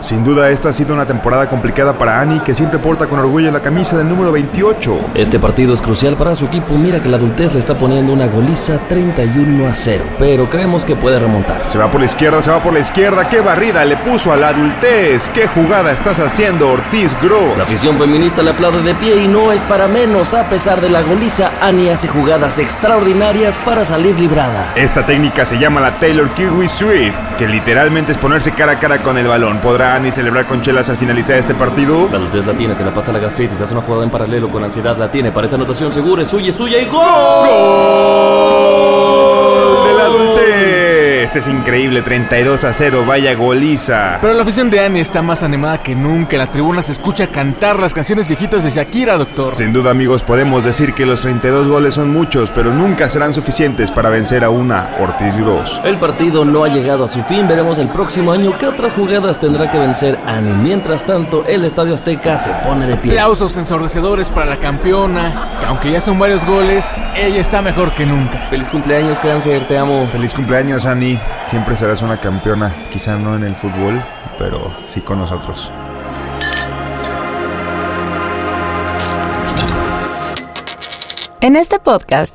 Sin duda esta ha sido una temporada complicada para Ani, que siempre porta con orgullo la camisa del número 28. Este partido es crucial para su equipo. Mira que la adultez le está poniendo una goliza 31 a 0, pero creemos que puede remontar. Se va por la izquierda, se va por la izquierda. ¡Qué barrida le puso a la adultez! ¡Qué jugada estás haciendo, Ortiz Gross! La afición feminista le aplaude de pie y no es para menos. A pesar de la goliza, Ani hace jugadas extraordinarias para salir librada. Esta técnica se llama la Taylor Kiwi Swift, que literalmente es ponerse cara a cara con el balón. ¿Podrá Ani celebrar con chelas al finalizar este partido? La adultez la tiene, se la pasa la gastritis, hace una jugada en paralelo con ansiedad, la tiene, para esa anotación segura, es suya, es suya y gol. ¡Gol de la adultez! Es increíble, 32 a 0, vaya goliza. Pero la afición de Annie está más animada que nunca. En la tribuna se escucha cantar las canciones viejitas de Shakira, doctor. Sin duda, amigos, podemos decir que los 32 goles son muchos, pero nunca serán suficientes para vencer a una Ortiz Gross. El partido no ha llegado a su fin, veremos el próximo año qué otras jugadas tendrá que vencer Ani. Mientras tanto, el Estadio Azteca se pone de pie. Aplausos ensordecedores para la campeona, que aunque ya son varios goles, ella está mejor que nunca. Feliz cumpleaños, Cáncer, te amo. Feliz cumpleaños, Siempre serás una campeona, quizá no en el fútbol, pero sí con nosotros. En este podcast,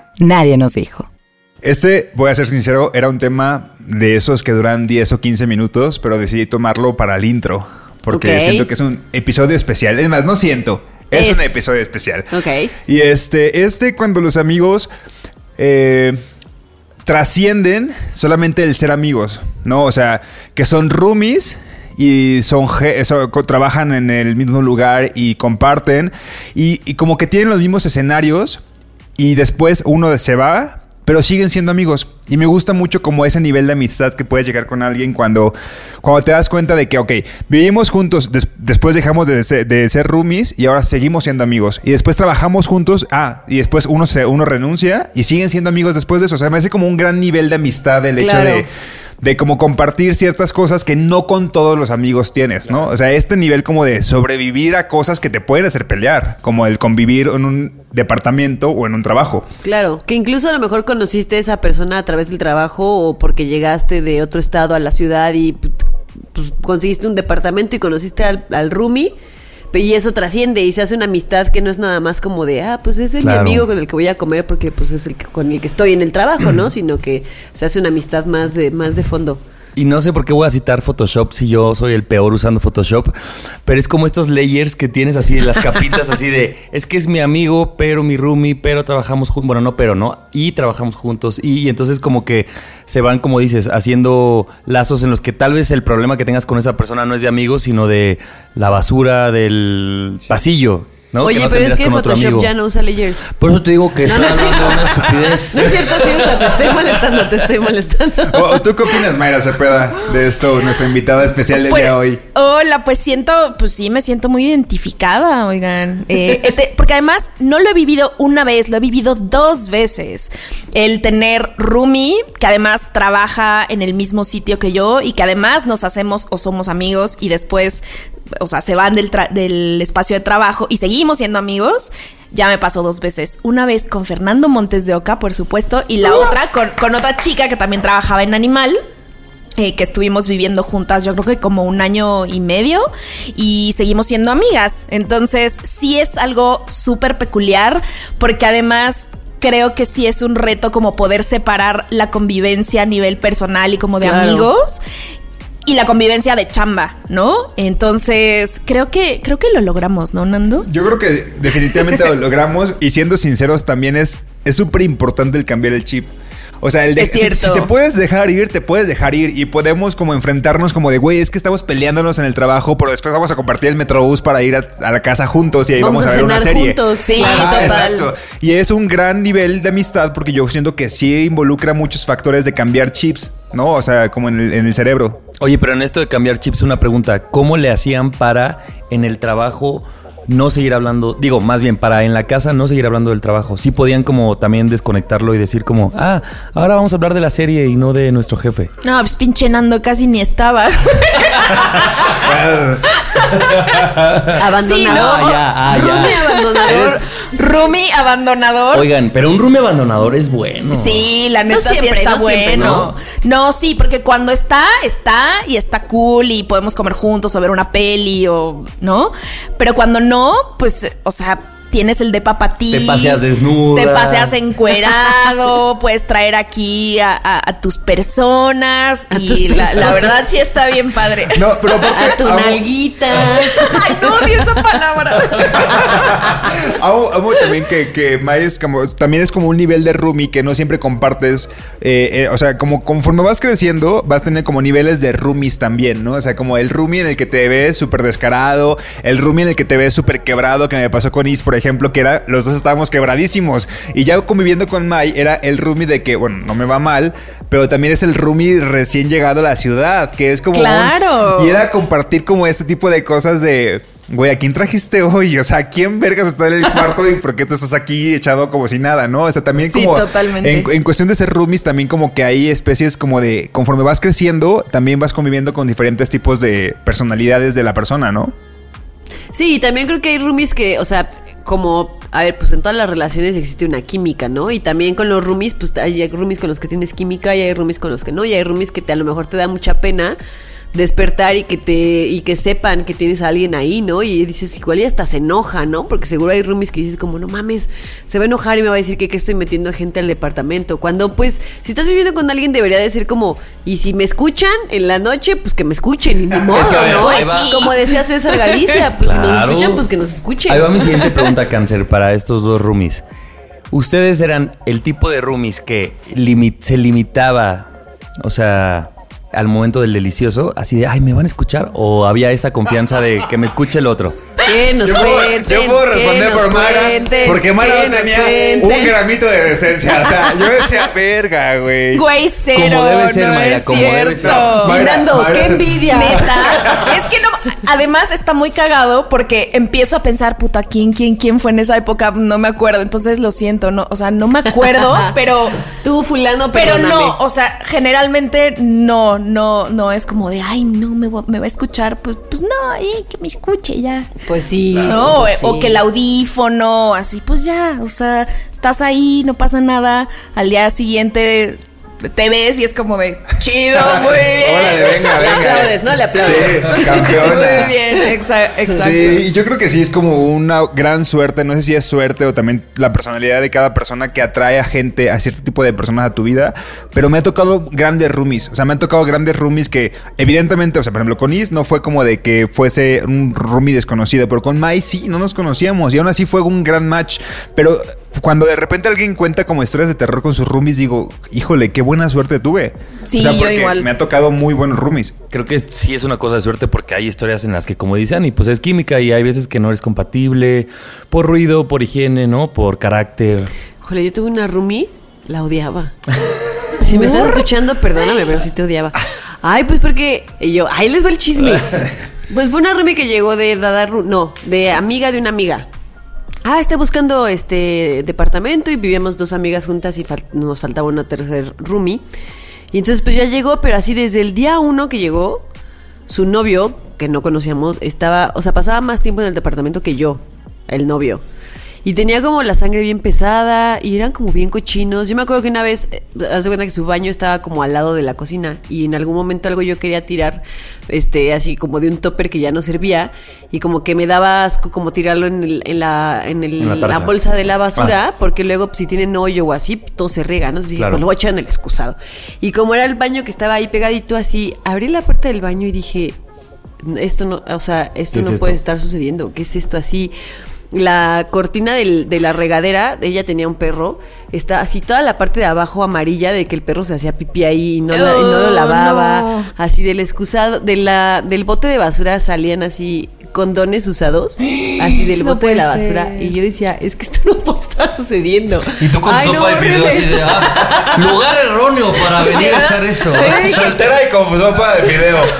Nadie nos dijo. Este, voy a ser sincero, era un tema de esos que duran 10 o 15 minutos, pero decidí tomarlo para el intro. Porque siento que es un episodio especial. Es más, no siento. Es, Es. un episodio especial. Ok. Y este, este cuando los amigos eh, trascienden solamente el ser amigos, ¿no? O sea, que son roomies y son, trabajan en el mismo lugar y comparten y, y como que tienen los mismos escenarios y después uno se va, pero siguen siendo amigos. Y me gusta mucho como ese nivel de amistad que puedes llegar con alguien cuando, cuando te das cuenta de que, ok, vivimos juntos, des- después dejamos de ser, roomies y ahora seguimos siendo amigos. Y después trabajamos juntos, ah, y después uno, se, uno renuncia y siguen siendo amigos después de eso. O sea, me hace como un gran nivel de amistad el hecho de de como compartir ciertas cosas que no con todos los amigos tienes, ¿no? O sea, este nivel como de sobrevivir a cosas que te pueden hacer pelear, como el convivir en un departamento o en un trabajo. Claro, que incluso a lo mejor conociste a esa persona a través del trabajo o porque llegaste de otro estado a la ciudad y pues, conseguiste un departamento y conociste al, al roomie. Y eso trasciende y se hace una amistad que no es nada más como de, ah, pues es el Claro. amigo con el que voy a comer porque pues es el que- con el que estoy en el trabajo, ¿no? Sino que se hace una amistad más de, más de fondo. Y no sé por qué voy a citar Photoshop si yo soy el peor usando Photoshop, pero es como estos layers que tienes así de las capitas así de, es que es mi amigo, pero mi roomie, pero trabajamos juntos, bueno, no, pero no, y trabajamos juntos y, y entonces como que se van, como dices, haciendo lazos en los que tal vez el problema que tengas con esa persona no es de amigos, sino de la basura del pasillo, ¿no? Oye, no pero es que Photoshop ya no usa layers. Por eso te digo que No, estoy no es hablando de una cierto. estupidez. No es cierto, sí usa, te estoy molestando, te estoy molestando. ¿O, tú qué opinas, Mayra Cepeda, de esto, nuestra invitada especial del Pues, día de hoy? Hola, pues siento, pues sí, me siento muy identificada, oigan. Eh, porque además no lo he vivido una vez, lo he vivido dos veces. El tener roomie, que además trabaja en el mismo sitio que yo y que además nos hacemos o somos amigos y después, o sea, se van del, del espacio de trabajo y seguimos siendo amigos. Ya me pasó dos veces. Una vez con Fernando Montes de Oca, por supuesto, y la otra con, con otra chica que también trabajaba en Animal. eh, que estuvimos viviendo juntas, yo creo que como un año y medio, y seguimos siendo amigas. Entonces, sí es algo súper peculiar, porque además creo que sí es un reto como poder separar la convivencia a nivel personal y como de Claro. amigos y la convivencia de chamba, ¿no? Entonces, creo que creo que lo logramos, ¿no, Nando? Yo creo que definitivamente lo logramos y siendo sinceros también es es súper importante el cambiar el chip. O sea, el de si- te puedes dejar ir, te puedes dejar ir y podemos como enfrentarnos como de, güey, es que estamos peleándonos en el trabajo, pero después vamos a compartir el metrobús para ir a, a la casa juntos y ahí vamos, Vamos a a ver una serie. juntos, sí, Ajá, total. exacto. Y es un gran nivel de amistad porque yo siento que sí involucra muchos factores de cambiar chips, ¿no? O sea, como en el, en el cerebro. Oye, pero en esto de cambiar chips, una pregunta. ¿Cómo le hacían para en el trabajo no seguir hablando? Digo, más bien, para en la casa no seguir hablando del trabajo. Sí podían como también desconectarlo y decir como, ah, ahora vamos a hablar de la serie y no de nuestro jefe. No, pues pinche Nando casi ni estaba. Abandonador. Sí, ¿no? Ah, ya, ah, ya. Roomie abandonador. Rumi abandonador. Oigan, pero un room abandonador es bueno. Sí, la neta sí siempre, está no siempre, bueno. ¿no? sí, porque cuando está, está y está cool y podemos comer juntos o ver una peli o, ¿no? Pero cuando no, pues, o sea, tienes el de papatí. Te paseas desnuda. Te paseas encuerado, puedes traer aquí a, a- a tus personas. A y tus la, personas. la verdad sí está bien padre. No, pero aparte, A tu amo- nalguita. Ay, no odio esa palabra. amo, amo también que, que Mai es como, también es como un nivel de roomie que no siempre compartes. eh, eh, o sea, como conforme vas creciendo, vas a tener como niveles de roomies también, ¿no? O sea, como el roomie en el que te ves súper descarado, el roomie en el que te ves súper quebrado, que me pasó con Is, por ejemplo, que era, los dos estábamos quebradísimos. Y ya conviviendo con Mai, era el roomie de que, bueno, no me va mal, pero también es el roomie recién llegado a la ciudad, que es como. un- Claro. y era compartir como este tipo de cosas de. Güey, ¿a quién trajiste hoy? O sea, ¿quién vergas está en el cuarto y por qué tú estás aquí echado como si nada, no? O sea, también Sí, como. totalmente. En, en cuestión de ser roomies, también como que hay especies como de. Conforme vas creciendo, también vas conviviendo con diferentes tipos de personalidades de la persona, ¿no? Sí, y también creo que hay roomies que, o sea, como, a ver, pues en todas las relaciones existe una química, ¿no? Y también con los roomies, pues hay roomies con los que tienes química y hay roomies con los que no, y hay roomies que te, a lo mejor te da mucha pena despertar y que te y que sepan que tienes a alguien ahí, ¿no? Y dices, igual y hasta se enoja, ¿no? Porque seguro hay roomies que dices como, no mames, se va a enojar y me va a decir que, que estoy metiendo a gente al departamento. Cuando pues, si estás viviendo con alguien debería decir como, y si me escuchan en la noche, pues que me escuchen y ni modo, que, a ver, ¿no? como decía César Galicia, pues si nos escuchan, pues que nos escuchen. Ahí va mi siguiente pregunta, Cáncer, para estos dos roomies. ¿Ustedes eran el tipo de roomies que se limitaba, o sea, al momento del delicioso, así de, ay, ¿me van a escuchar? ¿O había esa confianza de que me escuche el otro? Que nos yo puedo, cuenten, yo puedo responder por Mara. cuenten, Porque Mara no tenía cuenten. un gramito de decencia. O sea, yo decía, verga, güey. Güey, cero. Como debe ser, no Mayra, como debe ser. cierto. Mayra- Nando, Mayra qué envidia. Neta. Es que no. Además, está muy cagado porque empiezo a pensar, puta, ¿quién, quién, quién fue en esa época? No me acuerdo. Entonces lo siento, no. O sea, no me acuerdo, pero. Tú, fulano, Pero perdóname. no, o sea, generalmente no, no, no es como de, ay, no, me va, me va a escuchar. Pues, pues no, eh, que me escuche ya. Pues sí. No, pues o sí. que el audífono, así, pues ya, o sea, estás ahí, no pasa nada. Al día siguiente te ves y es como de, chido, muy bien. Órale, venga, Le aplaudes, ¿no? Le aplaudes. Sí, campeona. Muy bien, exa- exacto. Sí, y yo creo que sí es como una gran suerte, no sé si es suerte o también la personalidad de cada persona que atrae a gente, a cierto tipo de personas a tu vida, pero me ha tocado grandes roomies, o sea, me han tocado grandes roomies que evidentemente, o sea, por ejemplo, con Is no fue como de que fuese un roomie desconocido, pero con Mai sí, no nos conocíamos y aún así fue un gran match, pero cuando de repente alguien cuenta como historias de terror con sus roomies, digo, híjole, qué buena suerte tuve. Sí, o sea, yo porque igual. me ha tocado muy buenos roomies. Creo que sí es una cosa de suerte porque hay historias en las que, como dicen, y pues es química y hay veces que no eres compatible por ruido, por higiene, ¿no? Por carácter. Jole, yo tuve una roomie, la odiaba. Si me estás escuchando, perdóname, pero sí te odiaba. Ay, pues porque y yo, ahí les va el chisme. Pues fue una roomie que llegó de Dada no, de amiga de una amiga. Ah, está buscando este departamento y vivíamos dos amigas juntas y nos faltaba una tercer roomie. Y entonces pues ya llegó, pero así desde el día uno que llegó, su novio, que no conocíamos, estaba, o sea, pasaba más tiempo en el departamento que yo, el novio. Y tenía como la sangre bien pesada y eran como bien cochinos. Yo me acuerdo que una vez, eh, haz de cuenta que su baño estaba como al lado de la cocina y en algún momento algo yo quería tirar, este, así como de un topper que ya no servía y como que me daba asco como tirarlo en, el- en la, en, el- En la bolsa de la basura porque luego pues, si tienen hoyo o así, todo se rega, ¿no? Entonces dije, pues lo voy a echar en el excusado. Y como era el baño que estaba ahí pegadito así, abrí la puerta del baño y dije, esto no, o sea, esto ¿Qué es no esto? puede estar sucediendo. ¿Qué es esto así? La cortina del- de la regadera, ella tenía un perro, está así toda la parte de abajo amarilla de que el perro se hacía pipí ahí y no, la- y no lo Oh, lavaba. no. Así del excusado, de la, del bote de basura salían así condones usados, así del No bote de la basura. ser. Y yo decía, es que esto no puede estar sucediendo. Y tú con Ay, sopa no, de fideo horrible. así de, ah, lugar erróneo para venir a echar esto. Sí. Soltera y con sopa de fideo.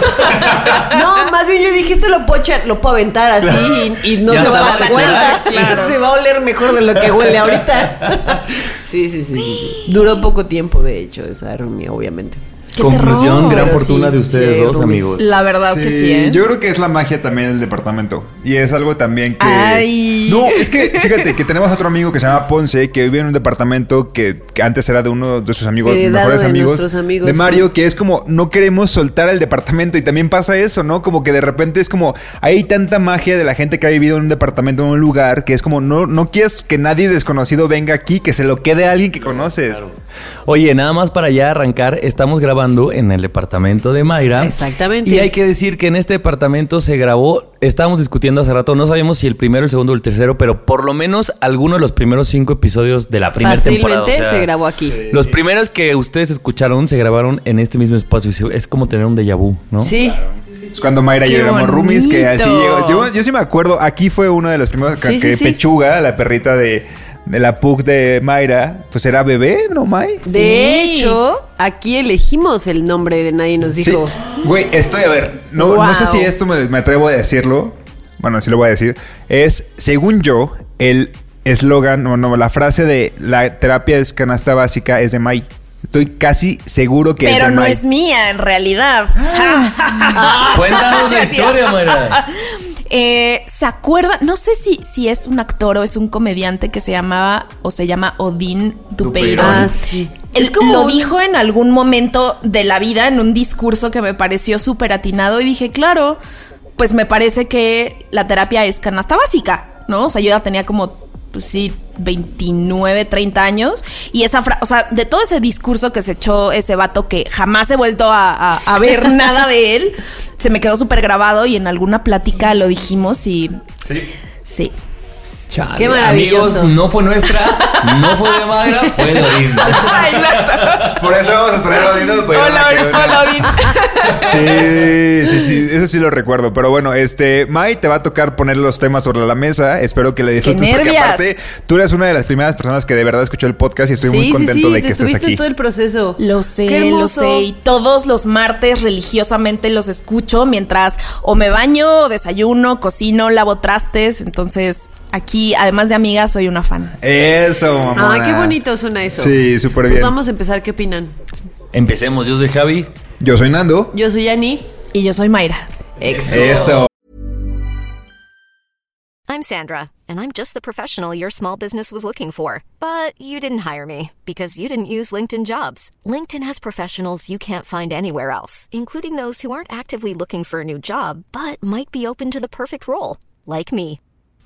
No, más bien yo dije, esto lo puedo echar, lo puedo aventar así y, y no Ya se va a dar cuenta. claro. Se va a oler mejor de lo que huele ahorita. Sí, sí, sí, sí. Duró poco tiempo, de hecho, esa reunión, obviamente. ¡Qué Conclusión, terror! gran Pero fortuna sí, de ustedes sí, dos, amigos. La verdad que sí, ¿eh? Yo creo que es la magia también del departamento. Y es algo también que. Ay. No, es que fíjate que tenemos otro amigo que se llama Ponce, que vive en un departamento que, que antes era de uno de sus amigos, Heredado mejores de amigos. de Mario, sí. que es como no queremos soltar el departamento. Y también pasa eso, ¿no? Como que de repente es como hay tanta magia de la gente que ha vivido en un departamento, en un lugar, que es como no, no quieres que nadie desconocido venga aquí, que se lo quede a alguien que conoces. Oye, nada más para ya arrancar, estamos grabando en el departamento de Mayra. Exactamente. Y hay que decir que en este departamento se grabó, estábamos discutiendo hace rato, no sabemos si el primero, el segundo o el tercero, pero por lo menos alguno de los primeros cinco episodios de la primera temporada. O sea, se grabó aquí. Los primeros que ustedes escucharon se grabaron en este mismo espacio. Es como tener un déjà vu, ¿no? Sí. Es cuando Mayra ¡Qué y yo éramos roomies, que así llegó. Yo, yo sí me acuerdo, aquí fue uno de los primeros que, Sí, sí, que sí. Pechuga, la perrita de la Pug de Mayra, pues era bebé, ¿no, May? De Sí. hecho, aquí elegimos el nombre de nadie nos dijo. Sí. Güey, estoy a ver, no, no sé si esto me, me atrevo a decirlo. Bueno, sí lo voy a decir. Es, según yo, el eslogan, o no, la frase de la terapia es canasta básica es de May. Estoy casi seguro que es Pero de no May. es mía, en realidad. Cuéntanos la historia, Mayra. Eh, ¿Se acuerda? No sé si, si es un actor o es un comediante que se llamaba o se llama Odín Dupeyron. Ah, sí. Él Es como lo un- dijo en algún momento de la vida, en un discurso que me pareció súper atinado y dije, claro, pues me parece que la terapia es canasta básica, ¿no? O sea, yo ya tenía como, pues sí, 29, 30 años y esa frase, o sea, de todo ese discurso que se echó ese vato que jamás he vuelto a, a- a ver nada de él, se me quedó súper grabado y en alguna plática lo dijimos y Sí. sí. Chale, Qué maravilloso. Amigos, no fue nuestra, no fue de Mayra, fue de Odín. Por eso vamos a traer a Odino. pues, Hola, hola, Odín. Sí, sí, sí, eso sí lo recuerdo. Pero bueno, este, Mai, te va a tocar poner los temas sobre la mesa. Espero que le disfrutes. Porque nervias! aparte, tú eres una de las primeras personas que de verdad escuchó el podcast y estoy muy Sí, contento sí, de te que estés estuviste aquí. todo el proceso. Lo sé, Qué lo sé. Y todos los martes religiosamente los escucho mientras o me baño, o desayuno, cocino, lavo trastes. Entonces, aquí, además de amiga, soy una fan. Eso, mamá. Ah, qué bonito suena eso. Sí, súper Pues bien. vamos a empezar, ¿qué opinan? Empecemos, yo soy Javi. Yo soy Nando. Yo soy Ani. Y yo soy Mayra. Eso. I'm Sandra, and I'm just the professional your small business was looking for. But you didn't hire me because you didn't use LinkedIn jobs. LinkedIn has professionals you can't find anywhere else, including those who aren't actively looking for a new job but might be open to the perfect role, like me.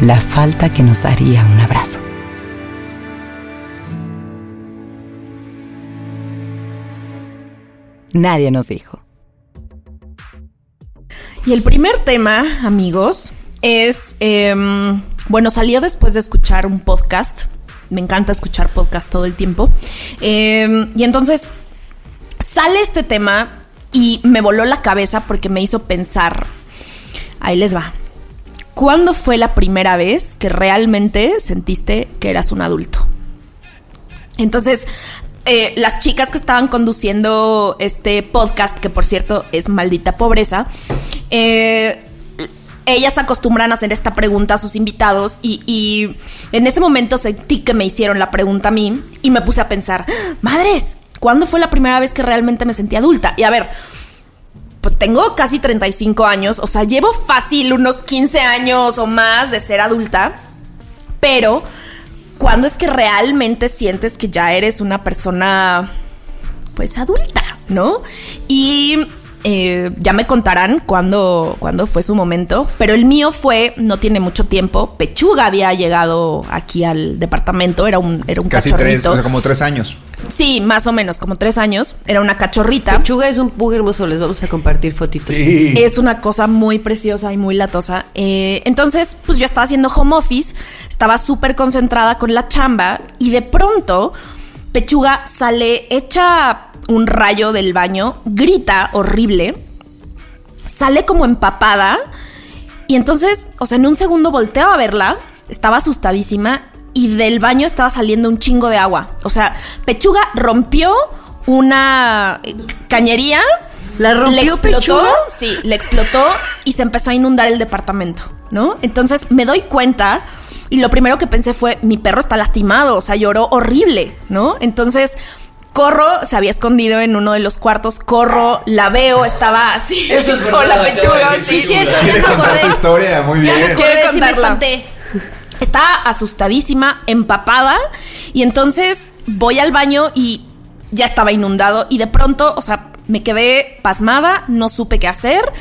la falta que nos haría un abrazo. Nadie nos dijo. Y el primer tema, amigos, es, em, bueno, salió después de escuchar un podcast. Me encanta escuchar podcast todo el tiempo. Em, y entonces sale este tema y me voló la cabeza porque me hizo pensar, ahí les va, ¿cuándo fue la primera vez que realmente sentiste que eras un adulto? Entonces, eh, las chicas que estaban conduciendo este podcast, que por cierto es maldita pobreza, eh, ellas acostumbran a hacer esta pregunta a sus invitados y, y, en ese momento sentí que me hicieron la pregunta a mí y me puse a pensar, madres, ¿cuándo fue la primera vez que realmente me sentí adulta? Y a ver, pues tengo casi 35 años, o sea, llevo fácil unos 15 años o más de ser adulta, pero ¿cuándo es que realmente sientes que ya eres una persona, pues, adulta, ¿no? Y eh, ya me contarán cuándo, cuándo fue su momento, pero el mío fue, no tiene mucho tiempo, Pechuga había llegado aquí al departamento, era un, era un Casi cachorrito. tres, o sea, como tres años. Sí, más o menos, como tres años, era una cachorrita. Pechuga es un pug hermoso, les vamos a compartir fotitos. Es una cosa muy preciosa y muy latosa. Eh, entonces, pues yo estaba haciendo home office, estaba súper concentrada con la chamba y de pronto Pechuga sale hecha un rayo del baño, grita horrible, sale como empapada y entonces, o sea, en un segundo volteo a verla, estaba asustadísima y del baño estaba saliendo un chingo de agua. O sea, Pechuga rompió una cañería. ¿La rompió le explotó, Pechuga? sí, le explotó y se empezó a inundar el departamento, ¿no? Entonces me doy cuenta y lo primero que pensé fue, mi perro está lastimado, o sea, lloró horrible, ¿no? Entonces corro, se había escondido en uno de los cuartos, corro, la veo, estaba así, Eso es verdad, con la pechuga, sí, cierto, ya me acordé. historia, muy Ya me bien. acordé, sí me espanté. Estaba asustadísima, empapada, y entonces voy al baño y ya estaba inundado, y de pronto, o sea, me quedé pasmada, no supe qué hacer,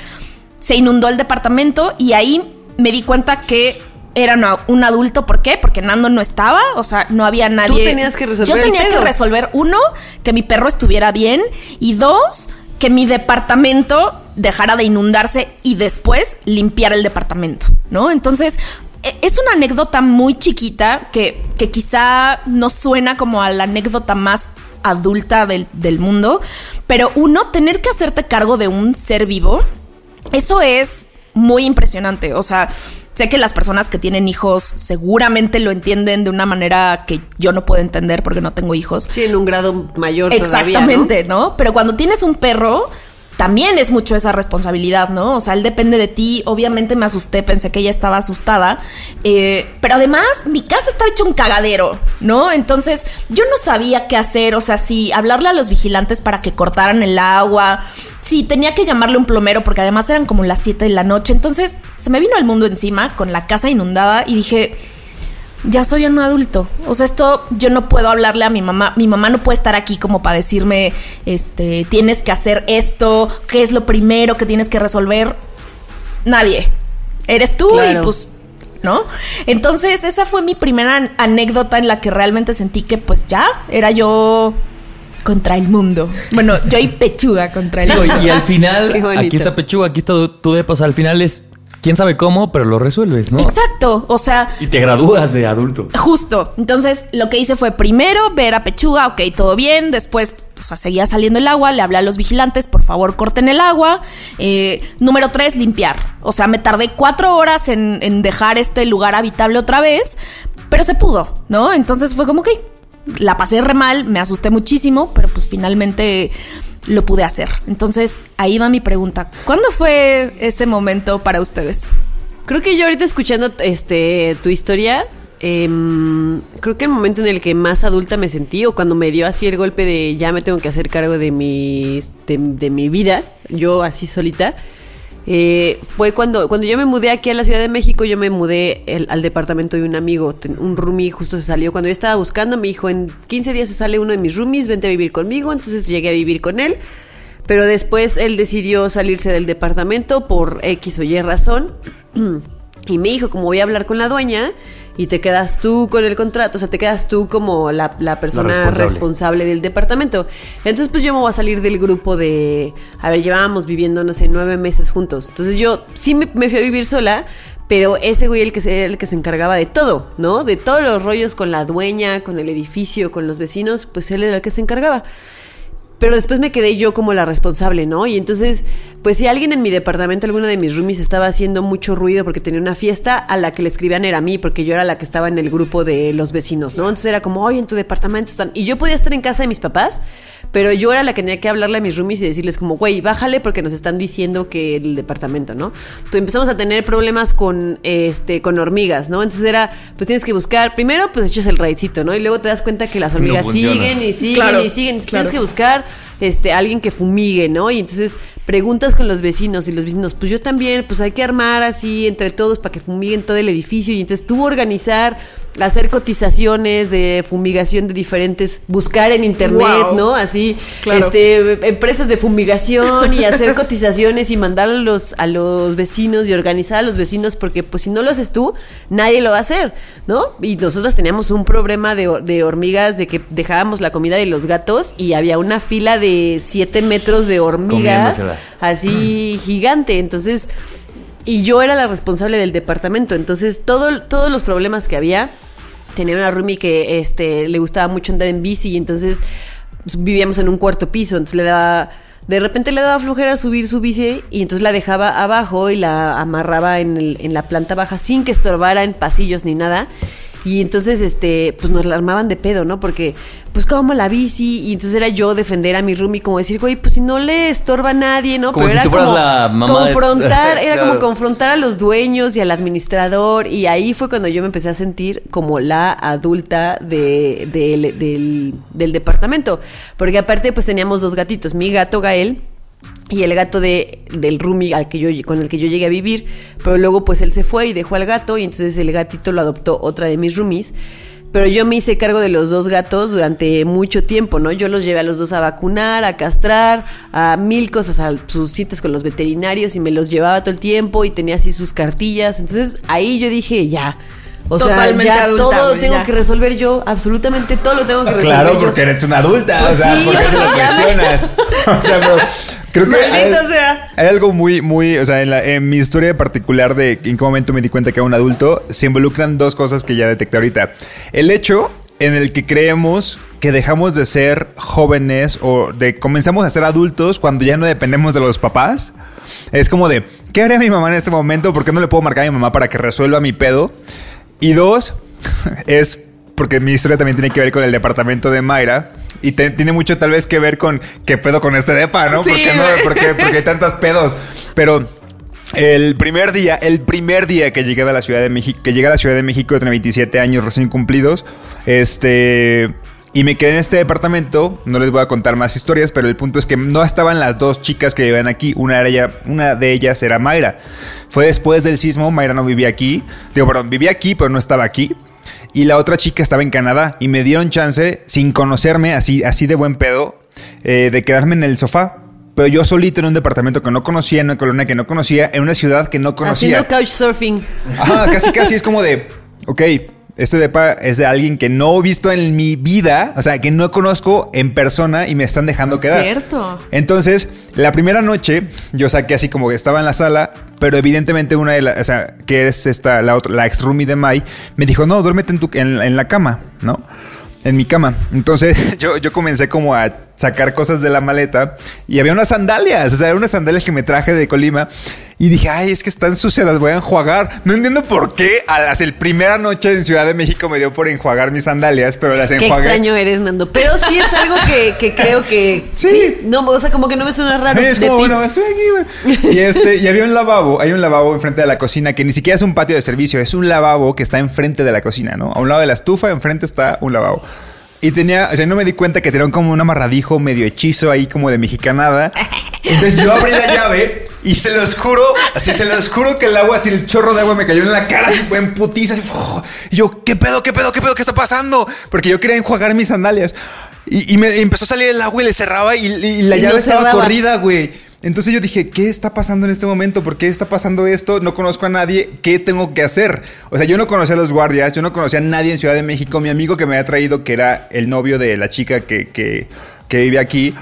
se inundó el departamento, y ahí me di cuenta que era una- un adulto, ¿por qué? Porque Nando no estaba, o sea, no había nadie. tenías que resolver Yo el tenía que resolver, uno, que mi perro estuviera bien, y dos, que mi departamento dejara de inundarse y después limpiar el departamento, ¿no? Entonces, e- es una anécdota muy chiquita que, que quizá no suena como a la anécdota más adulta del, del mundo, pero uno, tener que hacerte cargo de un ser vivo, eso es muy impresionante. O sea, sé que las personas que tienen hijos seguramente lo entienden de una manera que yo no puedo entender porque no tengo hijos. Sí, en un grado mayor todavía, ¿no? Exactamente, ¿no? Pero cuando tienes un perro, también es mucho esa responsabilidad, ¿no? O sea, él depende de ti. Obviamente me asusté, pensé que ella estaba asustada. eh, pero además, mi casa estaba hecho un cagadero, ¿no? Entonces, yo no sabía qué hacer. O sea, si hablarle a los vigilantes para que cortaran el agua. Si tenía que llamarle un plomero, porque además eran como las 7 de la noche. Entonces, se me vino el mundo encima con la casa inundada y dije ya soy un adulto. O sea, esto yo no puedo hablarle a mi mamá. Mi mamá no puede estar aquí como para decirme, este, tienes que hacer esto, qué es lo primero que tienes que resolver. Nadie. Eres tú Claro. y pues, ¿no? Entonces, esa fue mi primera an- anécdota en la que realmente sentí que pues ya era yo contra el mundo. Bueno, yo y pechuga contra el mundo. y al final, aquí está Pechuga, aquí está tu- depa. O sea, al final es quién sabe cómo, pero lo resuelves, ¿no? Exacto. O sea, Y te gradúas de adulto. Justo. Entonces, lo que hice fue primero ver a Pechuga, ok, todo bien. Después, o sea, seguía saliendo el agua. Le hablé a los vigilantes, por favor, corten el agua. Eh, número tres, limpiar. O sea, me tardé cuatro horas en, en dejar este lugar habitable otra vez, pero se pudo, ¿no? Entonces fue como que la pasé re mal, me asusté muchísimo, pero pues finalmente lo pude hacer. Entonces, ahí va mi pregunta. ¿Cuándo fue ese momento para ustedes? Creo que yo ahorita escuchando este tu historia, em, creo que el momento en el que más adulta me sentí o cuando me dio así el golpe de ya me tengo que hacer cargo de mi, de, de mi vida, yo así solita, eh, fue cuando, cuando yo me mudé aquí a la Ciudad de México, yo me mudé al departamento de un amigo, un roomie justo se salió. Cuando yo estaba buscando, me dijo, en 15 días se sale uno de mis roomies, vente a vivir conmigo, entonces llegué a vivir con él. Pero después él decidió salirse del departamento por X o Y razón. Y me dijo, como voy a hablar con la dueña y te quedas tú con el contrato, o sea, te quedas tú como la, la persona responsable. responsable. del departamento. Entonces, pues yo me voy a salir del grupo de, a ver, llevábamos viviendo, no sé, nueve meses juntos. Entonces yo sí me, me fui a vivir sola, pero ese güey el que se- era el que se encargaba de todo, ¿no? De todos los rollos con la dueña, con el edificio, con los vecinos, pues él era el que se encargaba. Pero después me quedé yo como la responsable, ¿no? Y entonces, pues si alguien en mi departamento, alguno de mis roomies estaba haciendo mucho ruido porque tenía una fiesta, a la que le escribían era a mí, porque yo era la que estaba en el grupo de los vecinos, ¿no? Entonces era como, oye, en tu departamento están... Y yo podía estar en casa de mis papás, pero yo era la que tenía que hablarle a mis roomies y decirles como, güey, bájale porque nos están diciendo que el departamento, ¿no? Entonces empezamos a tener problemas con, este, con hormigas, ¿no? Entonces era, pues tienes que buscar, primero pues echas el raidcito, ¿no? Y luego te das cuenta que las hormigas siguen y siguen Claro, y siguen. Entonces claro. tienes que buscar este, alguien que fumigue, ¿no? Y entonces preguntas con los vecinos y los vecinos, pues yo también, pues hay que armar así entre todos para que fumiguen todo el edificio y entonces tú organizar, hacer cotizaciones de fumigación de diferentes, buscar en internet, Wow. ¿no? Así, Claro. este, empresas de fumigación y hacer cotizaciones y mandar a los, a los vecinos y organizar a los vecinos porque pues si no lo haces tú, nadie lo va a hacer, ¿no? Y nosotros teníamos un problema de, de hormigas de que dejábamos la comida de los gatos y había una fila de 7 metros de hormigas así gigante, entonces... Y yo era la responsable del departamento, entonces todo, todos los problemas que había, tenía una roomie que este, le gustaba mucho andar en bici y entonces pues, vivíamos en un cuarto piso, entonces le daba... De repente le daba flojera subir su bici y entonces la dejaba abajo y la amarraba en, el- en la planta baja sin que estorbara en pasillos ni nada. Y entonces, este, pues nos la armaban de pedo, ¿no? Porque, pues, como la bici, y entonces era yo defender a mi roomie, como decir, güey, pues si no le estorba a nadie, ¿no? Como Pero si era tú como la mamá de- confrontar, era como confrontar a los dueños y al administrador, y ahí fue cuando yo me empecé a sentir como la adulta de, de- del, del departamento. Porque aparte, pues teníamos dos gatitos, mi gato Gael y el gato de, del roomie al que yo, con el que yo llegué a vivir, pero luego pues él se fue y dejó al gato y entonces el gatito lo adoptó otra de mis roomies. Pero yo me hice cargo de los dos gatos durante mucho tiempo, ¿no? Yo los llevé a los dos a vacunar, a castrar, a mil cosas, a sus citas con los veterinarios y me los llevaba todo el tiempo y tenía así sus cartillas. Entonces ahí yo dije, ya. O Totalmente sea, ya adulta, todo güey, tengo ya. que resolver yo, absolutamente todo lo tengo que resolver Claro, yo. porque eres una adulta. Pues o sea, sí, ¿por qué te lo ya me- cuestionas? O sea, pero creo que hay, sea. hay algo muy, muy, o sea, en, la- en mi historia particular de en qué momento me di cuenta que era un adulto, se involucran dos cosas que ya detecté ahorita. El hecho en el que creemos que dejamos de ser jóvenes o de comenzamos a ser adultos cuando ya no dependemos de los papás. Es como de, ¿qué haría mi mamá en este momento? ¿Por qué no le puedo marcar a mi mamá para que resuelva mi pedo? Y dos, es porque mi historia también tiene que ver con el departamento de Mayra. Y te- tiene mucho tal vez que ver con qué pedo con este depa, ¿no? Sí, ¿Por qué no? ¿Por qué, por qué hay tantos pedos? Pero el primer día, el primer día que llegué a la Ciudad de México, que llegué a la Ciudad de México, tenía 27 años recién cumplidos, este... Y me quedé en este departamento, no les voy a contar más historias, pero el punto es que no estaban las dos chicas que vivían aquí, una, era ella, una de ellas era Mayra. Fue después del sismo, Mayra no vivía aquí, digo, perdón, vivía aquí, pero no estaba aquí. Y la otra chica estaba en Canadá y me dieron chance, sin conocerme, así, así de buen pedo, eh, de quedarme en el sofá. Pero yo solito en un departamento que no conocía, en una colonia que no conocía, en una ciudad que no conocía. Haciendo couchsurfing. Ajá, casi casi es como de, ok, este depa es de alguien que no he visto en mi vida, o sea, que no conozco en persona y me están dejando quedar. Cierto. Entonces, la primera noche yo saqué así como que estaba en la sala, pero evidentemente una de las, o sea, que es esta, la, otra, la ex roomie de Mai, me dijo, no, duérmete en, tu, en, en la cama, ¿no? En mi cama. Entonces yo, yo comencé como a sacar cosas de la maleta y había unas sandalias, o sea, eran unas sandalias que me traje de Colima y dije, ay, es que están sucias, las voy a enjuagar. No entiendo por qué a las el primera noche en Ciudad de México me dio por enjuagar mis sandalias, pero las Qué enjuagué. extraño eres, Nando. Pero sí es algo que, que creo que. Sí. No, o sea, como que no me suena raro. Sí, es de como, bueno, estoy aquí, güey. Y este, y había un lavabo, hay un lavabo enfrente de la cocina que ni siquiera es un patio de servicio, es un lavabo que está enfrente de la cocina, ¿no? A un lado de la estufa, enfrente está un lavabo. Y tenía, o sea, no me di cuenta que tenía como un amarradijo medio hechizo ahí como de mexicanada. Entonces yo abrí la llave y se los juro, así se los juro que el agua, así el chorro de agua me cayó en la cara, así en putiza, así, ¡fu! Y yo, ¿qué pedo, qué pedo, qué pedo, qué está pasando? Porque yo quería enjuagar mis sandalias. Y, y me y empezó a salir el agua y le cerraba y, y la llave no estaba cerraba. corrida, güey. Entonces yo dije, ¿qué está pasando en este momento? ¿Por qué está pasando esto? No conozco a nadie. ¿Qué tengo que hacer? O sea, yo no conocía a los guardias, yo no conocía a nadie en Ciudad de México. Mi amigo que me había traído, que era el novio de la chica que, que, que vive aquí,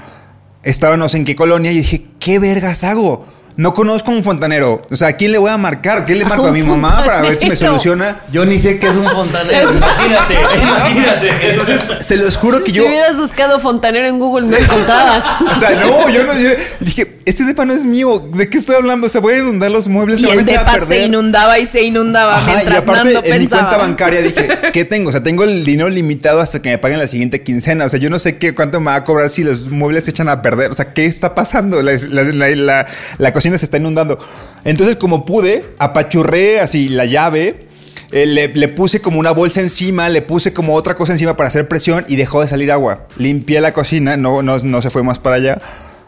estaba no sé en qué colonia y dije, ¿qué vergas hago? No conozco un fontanero. O sea, ¿a quién le voy a marcar? ¿Qué le marco a mi mamá para ver si me soluciona? Yo ni sé qué es un fontanero. imagínate, imagínate. Entonces, se los juro que Si yo. hubieras buscado fontanero en Google, no encontrabas. O sea, no, yo no. yo dije, este depa no es mío. ¿De qué estoy hablando? Se voy a inundar los muebles. Y se van a el depa se inundaba y se inundaba Ajá, y mientras aparte Nando en mi cuenta bancaria dije, ¿qué tengo? O sea, tengo el dinero limitado hasta que me paguen la siguiente quincena. O sea, yo no sé qué cuánto me va a cobrar si los muebles se echan a perder. O sea, ¿qué está pasando? La, la- la- la- la cocina se está inundando. Entonces, como pude, apachurré así la llave. eh, le, le puse como una bolsa encima, le puse como otra cosa encima para hacer presión y dejó de salir agua. Limpié la cocina, no, no, no se fue más para allá.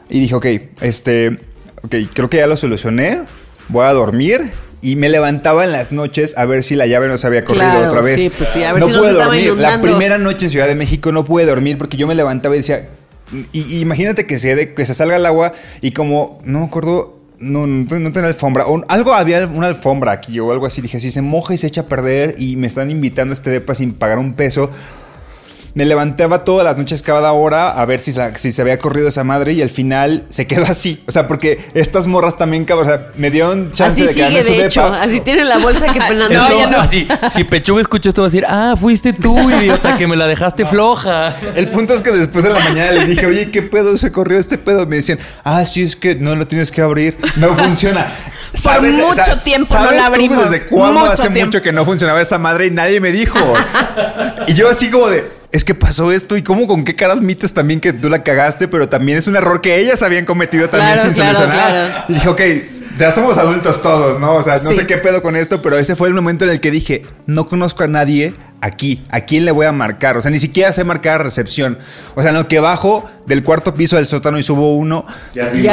Y dije, ok, este, ok, creo que ya lo solucioné. Voy a dormir. Y me levantaba en las noches a ver si la llave no se había corrido Claro, otra vez. sí, pues sí, a ver no si pude dormir. La inundando. primera noche en Ciudad de México no pude dormir porque yo me levantaba y decía, y, y imagínate que se, de- que se salga el agua y como, no me acuerdo, no, no, no tenía alfombra. O algo había una alfombra aquí o algo así. Dije, si se moja y se echa a perder y me están invitando a este depa sin pagar un peso. Me levantaba todas las noches cada hora a ver si, si se había corrido esa madre y al final se quedó así. O sea, porque estas morras también, cabrón, o sea, me dieron chance Así de quedarme sigue, en su de hecho. depa. Así tiene la bolsa que Fernando Esto, ya no- así, si Pechuga escucha esto va a decir, ah, fuiste tú, idiota, que me la dejaste floja. El punto es que después de la mañana le dije, oye, ¿qué pedo se corrió este pedo? Me decían, ah, sí, es que no lo tienes que abrir, no funciona. mucho tiempo no la tú abrimos, ¿Desde cuándo mucho hace tiempo. mucho que no funcionaba esa madre y nadie me dijo? y yo así como de, es que pasó esto y cómo con qué cara admites también que tú la cagaste, pero también es un error que ellas habían cometido también Claro, sin claro, solucionar. claro. Y dije, ok. Ya somos adultos todos, ¿no? O sea, no Sí. sé qué pedo con esto, pero ese fue el momento en el que dije, no conozco a nadie aquí. ¿A quién le voy a marcar? O sea, ni siquiera sé marcar recepción. O sea, en lo que bajo del cuarto piso del sótano y subo uno, Ya, así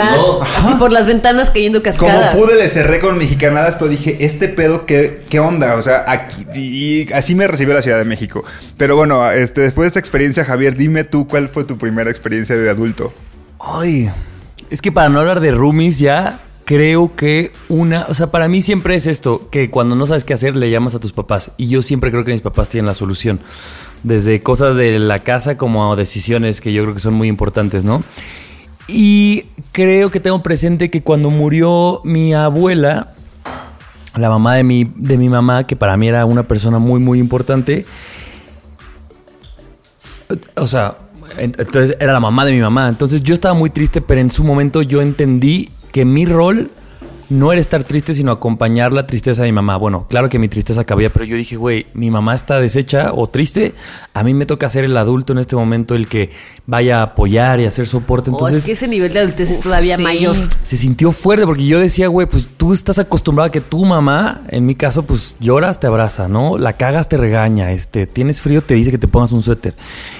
por las ventanas cayendo como cascadas. pude le cerré con mexicanadas, pero dije, este pedo, ¿qué, qué onda? O sea, aquí, y así me recibió la Ciudad de México. Pero bueno, este, después de esta experiencia, Javier, dime tú cuál fue tu primera experiencia de adulto. Ay, es que para no hablar de roomies ya, creo que una, o sea, para mí siempre es esto, que cuando no sabes qué hacer le llamas a tus papás. Y yo siempre creo que mis papás tienen la solución. Desde cosas de la casa como a decisiones que yo creo que son muy importantes, ¿no? Y creo que tengo presente que cuando murió mi abuela, la mamá de mi, de mi mamá, que para mí era una persona muy, muy importante, o sea, en- entonces era la mamá de mi mamá. Entonces yo estaba muy triste, pero en su momento yo entendí que mi rol no era estar triste, sino acompañar la tristeza de mi mamá. Bueno, claro que mi tristeza cabía, pero yo dije, güey, mi mamá está deshecha o triste. A mí me toca ser el adulto en este momento, el que vaya a apoyar y hacer soporte. Oh, Entonces es que ese nivel de adultez es todavía sí. mayor. se sintió fuerte porque yo decía, güey, pues tú estás acostumbrado a que tu mamá, en mi caso, pues lloras, te abraza, ¿no? La cagas, te regaña, este, tienes frío, te dice que te pongas un suéter.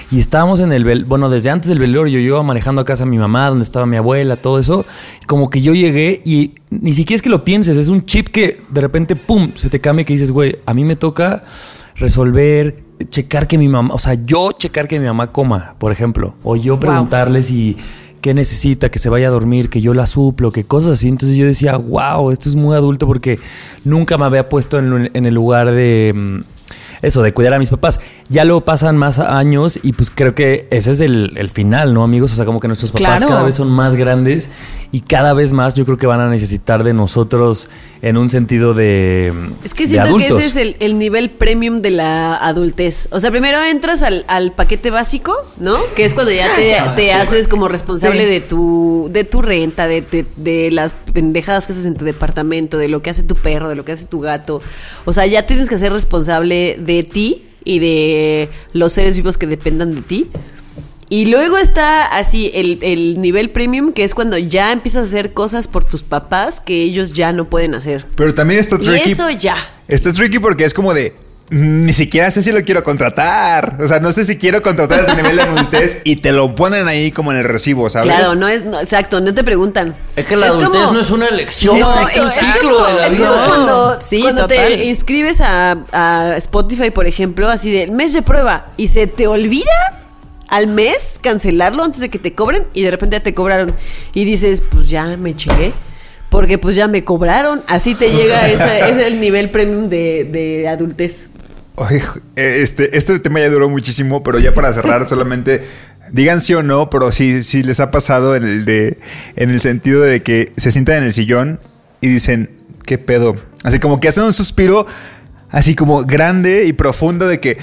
Y estábamos en el, vel bueno, desde antes del velorio, yo iba manejando a casa a mi mamá, donde estaba mi abuela, todo eso. Como que yo llegué y ni siquiera es que lo pienses, es un chip que de repente, pum, se te cambia y que dices, güey, a mí me toca resolver, checar que mi mamá, o sea, yo checar que mi mamá coma, por ejemplo, o yo preguntarle si qué necesita, que se vaya a dormir, que yo la suplo, que cosas así. Entonces yo decía, wow, esto es muy adulto porque nunca me había puesto en, en el lugar de mm, eso, de cuidar a mis papás. Ya luego pasan más años y pues creo que ese es el, el final, ¿no, amigos? O sea, como que nuestros papás Claro. cada vez son más grandes y cada vez más yo creo que van a necesitar de nosotros en un sentido de Es que siento que ese es el, el nivel premium de la adultez. O sea, primero entras al, al paquete básico, ¿no? Que es cuando ya te, te haces como responsable Sí. de tu de tu renta, de, de- de las pendejadas que haces en tu departamento, de lo que hace tu perro, de lo que hace tu gato. O sea, ya tienes que ser responsable de ti y de los seres vivos que dependan de ti. Y luego está así el, el nivel premium, que es cuando ya empiezas a hacer cosas por tus papás que ellos ya no pueden hacer. Pero también está Y tricky. eso ya. Está tricky porque es como de. mm, Ni siquiera sé si lo quiero contratar. O sea, no sé si quiero contratar ese nivel de adultez y te lo ponen ahí como en el recibo, ¿sabes? Claro, no es, no, exacto, no te preguntan. Es que la adultez como- no es una elección, Exacto, es un es ciclo como- de la es vida. como cuando, Sí, cuando total. te inscribes a, a Spotify, por ejemplo, así de mes de prueba y se te olvida al mes cancelarlo antes de que te cobren y de repente ya te cobraron y dices, pues ya me chingué. Porque pues ya me cobraron. Así te llega ese, ese es el nivel premium de, de adultez. Oye, eh, este, este tema ya duró muchísimo, pero ya para cerrar, solamente Digan sí o no, pero sí, sí les ha pasado en el de, en el sentido de que se sientan en el sillón y dicen, ¿qué pedo? Así como que hacen un suspiro así como grande y profundo de que,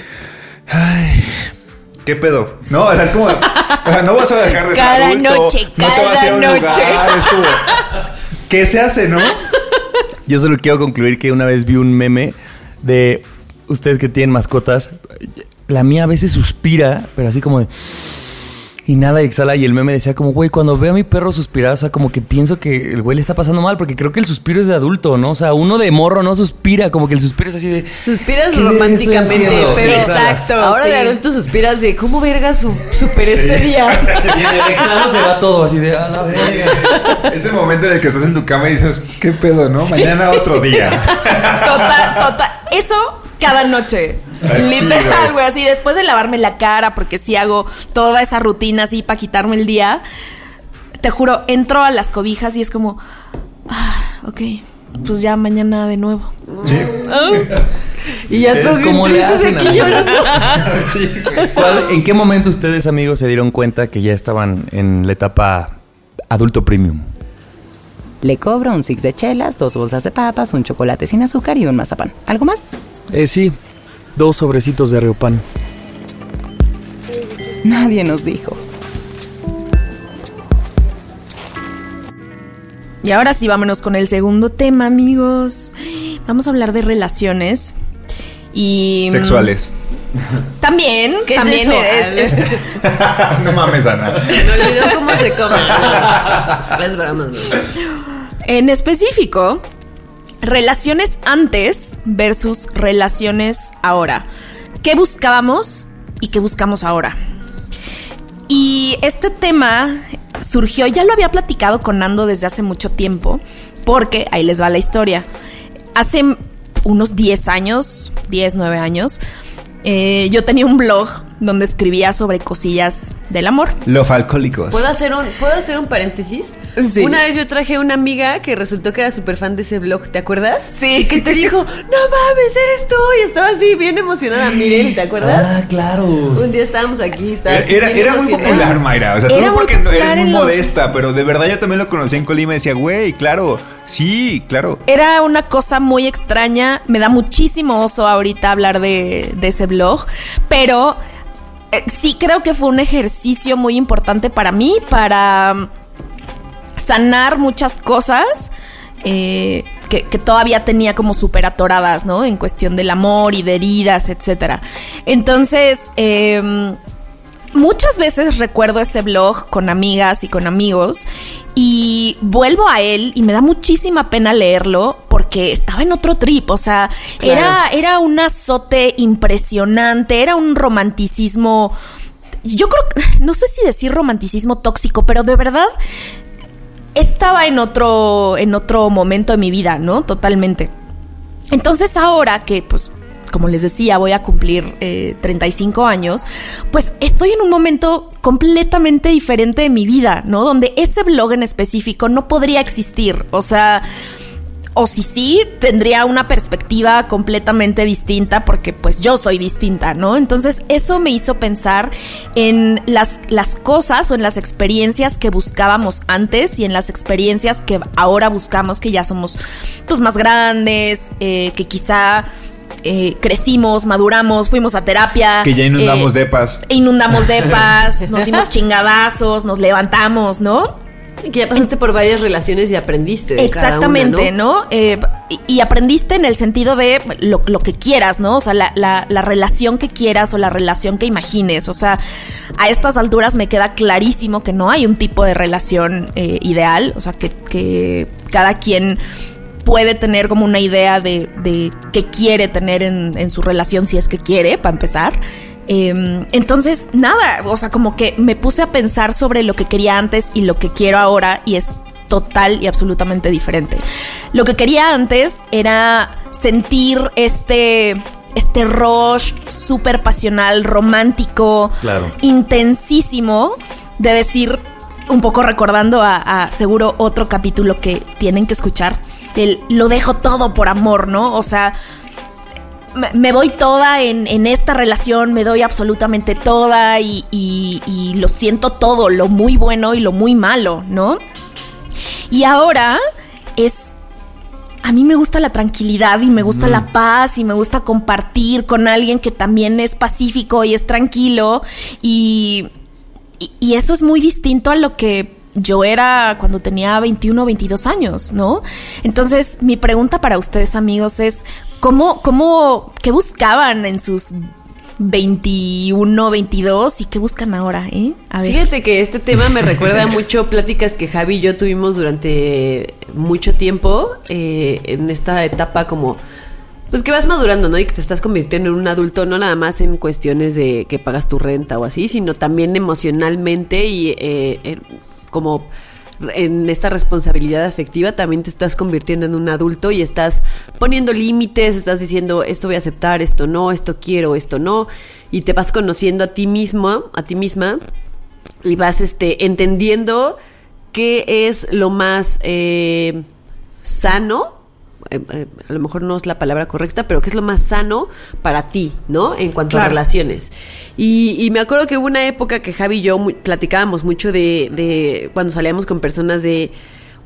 ay, ¿qué pedo? No, o sea, es como, o sea, no vas a dejar de ser Cada adulto, noche, no te vas a ir a un cada lugar, noche. es como, ¿qué se hace, no? Yo solo quiero concluir que una vez vi un meme de ustedes que tienen mascotas. La mía a veces suspira, pero así como de. Inhala y exhala. Y el meme decía como, güey, cuando veo a mi perro suspirar, o sea, como que pienso que el güey le está pasando mal, porque creo que el suspiro es de adulto, ¿no? O sea, uno de morro no suspira, como que el suspiro es así de. Suspiras ¿Qué románticamente, pero Sí, exacto, Ahora sí. de adulto suspiras de cómo verga su, superé este día. Y exhalo se va todo así de. "A la verga". Ese momento en el que estás en tu cama y dices, ¿qué pedo, no? Mañana otro día. Total, total. Eso cada noche. Ay, sí, Literal, güey. Así después de lavarme la cara, porque sí hago toda esa rutina así para quitarme el día. Te juro, entro a las cobijas y es como. Ah, ok. Pues ya mañana de nuevo. Y ya ¿Ustedes estás bien cómo le triste hacen, aquí llorando. ¿Cuál- ¿En qué momento ustedes, amigos, se dieron cuenta que ya estaban en la etapa adulto premium? Le cobro un six de chelas, dos bolsas de papas, un chocolate sin azúcar y un mazapán. ¿Algo más? Eh, sí, dos sobrecitos de Riopan. Nadie nos dijo. Y ahora sí, vámonos con el segundo tema, amigos. Vamos a hablar de relaciones. Y. Sexuales. También, ¿Qué es también eso? es- es- no mames, Ana. Me olvidó cómo se come. Es bromas, ¿no? En específico, relaciones antes versus relaciones ahora. ¿Qué buscábamos y qué buscamos ahora? Y este tema surgió, ya lo había platicado con Nando desde hace mucho tiempo, porque ahí les va la historia. Hace unos 10 años, 10, 9 años, eh, yo tenía un blog donde escribía sobre cosillas del amor. Los alcohólicos. ¿Puedo hacer un, ¿puedo hacer un paréntesis? Sí. Una vez yo traje a una amiga que resultó que era súper fan de ese blog, ¿te acuerdas? Sí. Que te dijo, no mames, eres tú. Y estaba así bien emocionada. Mirel, ¿te acuerdas? Ah, claro. Un día estábamos aquí, estaba Era, así era, bien era muy popular, Mayra. O sea, Era tú muy porque no- popular eres muy los- modesta, pero de verdad yo también lo conocí en Colima y decía, güey, claro, sí, claro. Era una cosa muy extraña. Me da muchísimo oso ahorita hablar de, de ese blog. Pero eh, sí creo que fue un ejercicio muy importante para mí, para mm, sanar muchas cosas. eh, que, todavía tenía como súper atoradas, ¿no? En cuestión del amor y de heridas, etcétera. Entonces, em, muchas veces recuerdo ese blog con amigas y con amigos y vuelvo a él y me da muchísima pena leerlo porque estaba en otro trip, o sea, era, era un azote impresionante, era un romanticismo, yo creo, no sé si decir romanticismo tóxico, pero de verdad estaba en otro, en otro momento de mi vida, ¿no? Totalmente. Entonces ahora que, pues, como les decía, voy a cumplir eh, 35 años, pues estoy en un momento completamente diferente de mi vida, ¿no? Donde ese blog en específico no podría existir. O sea, o si sí, tendría una perspectiva completamente distinta porque pues yo soy distinta, ¿no? Entonces eso me hizo pensar en las, las cosas o en las experiencias que buscábamos antes y en las experiencias que ahora buscamos que ya somos pues más grandes, eh, que quizá... eh, crecimos, maduramos, fuimos a terapia. Que ya inundamos eh, depas. Inundamos depas, nos dimos chingadazos, nos levantamos, ¿no? Y que ya pasaste por varias relaciones y aprendiste. de cada Exactamente, ¿no? Eh, y, y aprendiste en el sentido de lo, lo que quieras, ¿no? O sea, la, la- la relación que quieras o la relación que imagines. O sea, a estas alturas me queda clarísimo que no hay un tipo de relación eh, ideal. O sea, que, que cada quien puede tener como una idea de, de qué quiere tener en, en su relación, si es que quiere, para empezar. Eh, entonces, nada, o sea, como que me puse a pensar sobre lo que quería antes y lo que quiero ahora y es total y absolutamente diferente. Lo que quería antes era sentir este este rush súper pasional, romántico, Claro. intensísimo, de decir, un poco recordando a, a seguro otro capítulo que tienen que escuchar, el lo dejo todo por amor, ¿no? O sea, me- voy toda en, en esta relación, me doy absolutamente toda y, y- y lo siento todo, lo muy bueno y lo muy malo, ¿no? Y ahora es... A mí me gusta la tranquilidad y me gusta la paz y me gusta compartir con alguien que también es pacífico y es tranquilo y, y, y eso es muy distinto a lo que yo era cuando tenía 21 o 22 años, ¿no? Entonces, mi pregunta para ustedes, amigos, es ¿cómo, cómo, qué buscaban en sus 21, 22 y qué buscan ahora, eh? A ver. Fíjate que este tema me recuerda mucho pláticas que Javi y yo tuvimos durante mucho tiempo eh, en esta etapa como pues que vas madurando, ¿no? Y que te estás convirtiendo en un adulto, no nada más en cuestiones de que pagas tu renta o así, sino también emocionalmente y eh, como en esta responsabilidad afectiva también te estás convirtiendo en un adulto y estás poniendo límites, estás diciendo esto voy a aceptar, esto no, esto quiero, esto no, y te vas conociendo a ti mismo, a ti misma, y vas este, entendiendo qué es lo más eh, sano. Eh, eh, a lo mejor no es la palabra correcta, pero qué es lo más sano para ti, ¿no? En cuanto a relaciones. Y, y me acuerdo que hubo una época que Javi y yo platicábamos mucho de, de cuando salíamos con personas de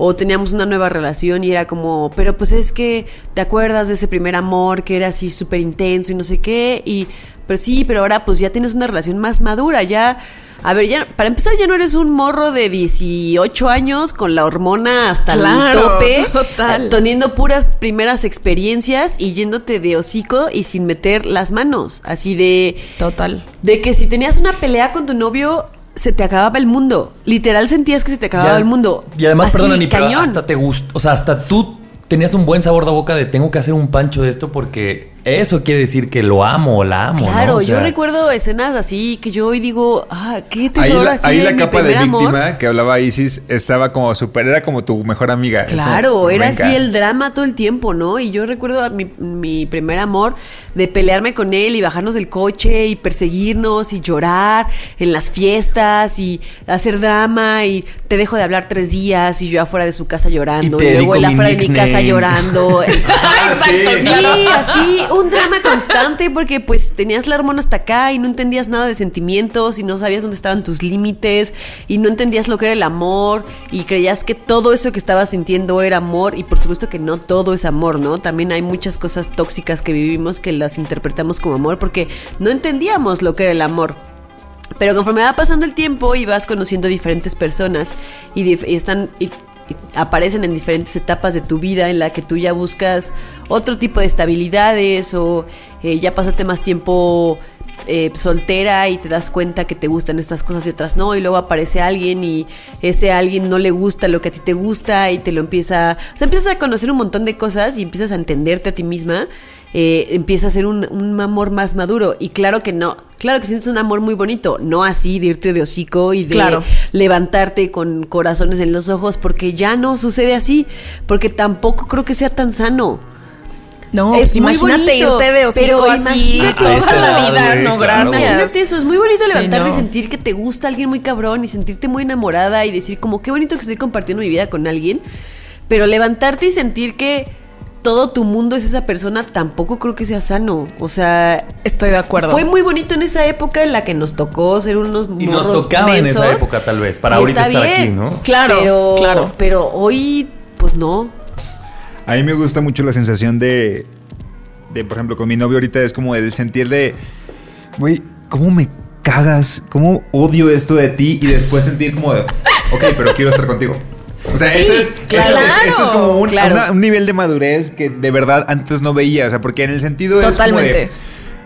o teníamos una nueva relación y era como, pero pues es que te acuerdas de ese primer amor que era así súper intenso y no sé qué, y pero sí, pero ahora pues ya tienes una relación más madura, ya, a ver, ya, para empezar ya no eres un morro de 18 años con la hormona hasta el Claro, tope, total. teniendo puras primeras experiencias y yéndote de hocico y sin meter las manos, así de... Total. De que si tenías una pelea con tu novio, se te acababa el mundo. Literal sentías que se te acababa Ya- el mundo. Y además, Así, perdona, ni pero hasta te gustó. O sea, hasta tú tenías un buen sabor de boca de tengo que hacer un pancho de esto porque eso quiere decir que lo amo o la amo. Claro, ¿no? O yo recuerdo escenas así que yo hoy digo, ah, qué Ahí terror la, así ahí la capa de primer amor. víctima que hablaba Isis estaba como súper, era como tu mejor amiga. Claro, como, era así el drama todo el tiempo, ¿no? Y yo recuerdo a mi, mi primer amor de pelearme con él y bajarnos del coche y perseguirnos y llorar en las fiestas y hacer drama y te dejo de hablar tres días y yo afuera de su casa llorando Y y, te luego él afuera de mi casa llorando. Ah, sí, Sí, así, un drama constante porque pues tenías la hormona hasta acá y no entendías nada de sentimientos y no sabías dónde estaban tus límites y no entendías lo que era el amor y creías que todo eso que estabas sintiendo era amor y por supuesto que no todo es amor, ¿no? También hay muchas cosas tóxicas que vivimos que las interpretamos como amor porque no entendíamos lo que era el amor. Pero conforme va pasando el tiempo y vas conociendo diferentes personas y, están y aparecen en diferentes etapas de tu vida en la que tú ya buscas otro tipo de estabilidades o eh, ya pasaste más tiempo eh, soltera y te das cuenta que te gustan estas cosas y otras no y luego aparece alguien y ese alguien no le gusta lo que a ti te gusta y te lo empieza, o sea, empiezas a conocer un montón de cosas y empiezas a entenderte a ti misma eh, empieza a ser un, un amor más maduro. Y claro que no, claro que sientes un amor muy bonito, no así de irte de hocico y de Claro. levantarte con corazones en los ojos, porque ya no sucede así, porque tampoco creo que sea tan sano. No, Es pues muy imagínate bonito, irte de hocico pero así imagínate toda la vida. no, gracias. Imagínate eso, es muy bonito Sí, levantarte y sentir que te gusta alguien muy cabrón y sentirte muy enamorada y decir como qué bonito que estoy compartiendo mi vida con alguien, pero levantarte y sentir que todo tu mundo es esa persona tampoco creo que sea sano, o sea, Estoy de acuerdo. fue muy bonito en esa época en la que nos tocó ser unos Y nos tocaba en esa época, tal vez, para ahorita estar aquí, ¿no? Claro, pero, claro. Pero hoy, pues no. A mí me gusta mucho la sensación de, de, por ejemplo, con mi novio ahorita es como el sentir de, güey, ¿cómo me cagas? ¿Cómo odio esto de ti? Y después sentir como de, ok, pero quiero estar contigo. O sea, Sí, eso, es, claro. eso es- eso es como un, Claro. una- un nivel de madurez que de verdad antes no veía. O sea, porque en el sentido es como Totalmente. de,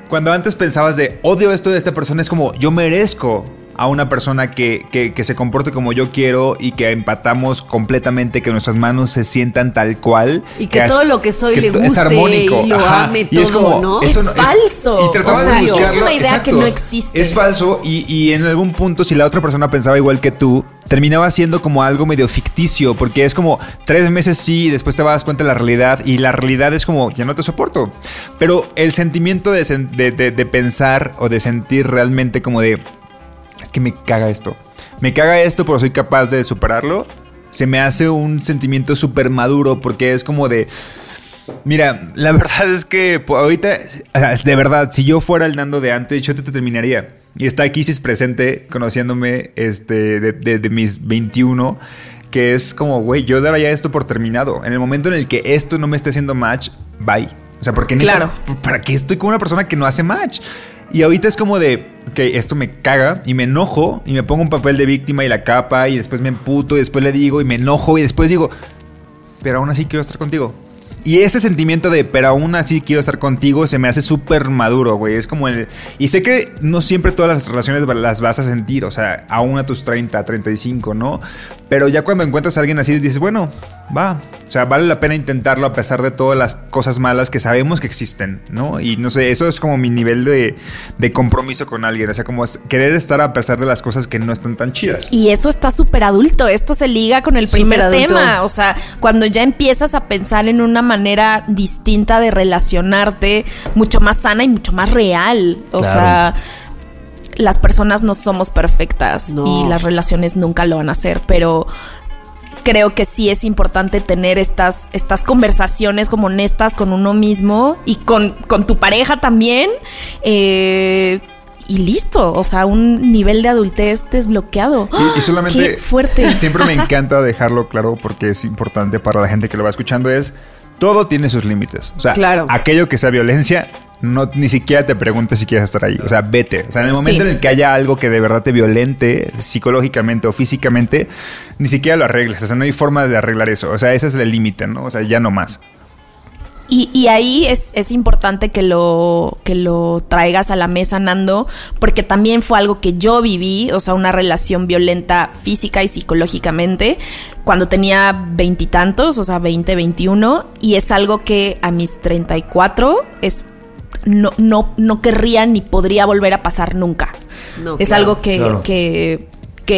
cuando antes pensabas de odio esto de esta persona, es como yo merezco a una persona que, que- que se comporte como yo quiero y que empatamos completamente, que nuestras manos se sientan tal cual. Y que todo lo que soy le guste y lo ame y es como, ¿no? eso Es falso. y tratabas O de sea, es buscarlo, una idea exacto. que no existe. Es falso y, y en algún punto si la otra persona pensaba igual que tú, terminaba siendo como algo medio ficticio, porque es como tres meses sí y después te das cuenta de la realidad y la realidad es como, ya no te soporto. Pero el sentimiento de, de- de- de pensar o de sentir realmente como de, es que me caga esto. Me caga esto, pero soy capaz de superarlo. Se me hace un sentimiento súper maduro porque es como de... Mira, la verdad es que pues, ahorita, de verdad, si yo fuera el Nando de antes, yo te, te terminaría. Y está aquí, si es presente, conociéndome este, de, de- de mis 21, que es como, güey, yo daría esto por terminado. En el momento en el que esto no me esté haciendo match, bye. O sea, porque Claro. ¿para qué estoy con una persona que no hace match? Y ahorita es como de, ok, esto me caga y me enojo y me pongo un papel de víctima y la capa y después me emputo y después le digo y me enojo y después digo, pero aún así quiero estar contigo. Y ese sentimiento de, pero aún así quiero estar contigo, se me hace súper maduro, güey. Es como el... Y sé que no siempre todas las relaciones las vas a sentir, o sea, aún a tus 30, 35, ¿no? Pero ya cuando encuentras a alguien así, dices, bueno, va. O sea, vale la pena intentarlo a pesar de todas las cosas malas que sabemos que existen, ¿no? Y no sé, eso es como mi nivel de, de compromiso con alguien. O sea, como querer estar a pesar de las cosas que no están tan chidas. Y eso está súper adulto. Esto se liga con el primer tema. O sea, cuando ya empiezas a pensar en una manera distinta de relacionarte, mucho más sana y mucho más real. O Claro. sea, las personas no somos perfectas No. y las relaciones nunca lo van a hacer, pero creo que sí es importante tener estas, estas conversaciones como honestas con uno mismo y con, con tu pareja también. eh, y listo, o sea, un nivel de adultez desbloqueado. Y, y solamente. ¡Qué fuerte! Siempre me encanta dejarlo claro porque es importante para la gente que lo va escuchando. Es todo tiene sus límites. O sea, Claro. aquello que sea violencia, no ni siquiera te preguntes si quieres estar ahí. O sea, vete. O sea, en el momento Sí. en el que haya algo que de verdad te violente psicológicamente o físicamente, ni siquiera lo arregles. O sea, no hay forma de arreglar eso. O sea, ese es el límite, ¿no? O sea, ya no más. Y, y ahí es, es importante que lo, que lo traigas a la mesa, Nando, porque también fue algo que yo viví, o sea, una relación violenta física y psicológicamente, cuando tenía veintitantos, o sea, 20, 21, y es algo que a mis 34 es, no, no, no querría ni podría volver a pasar nunca. No, es claro, algo que, claro. que,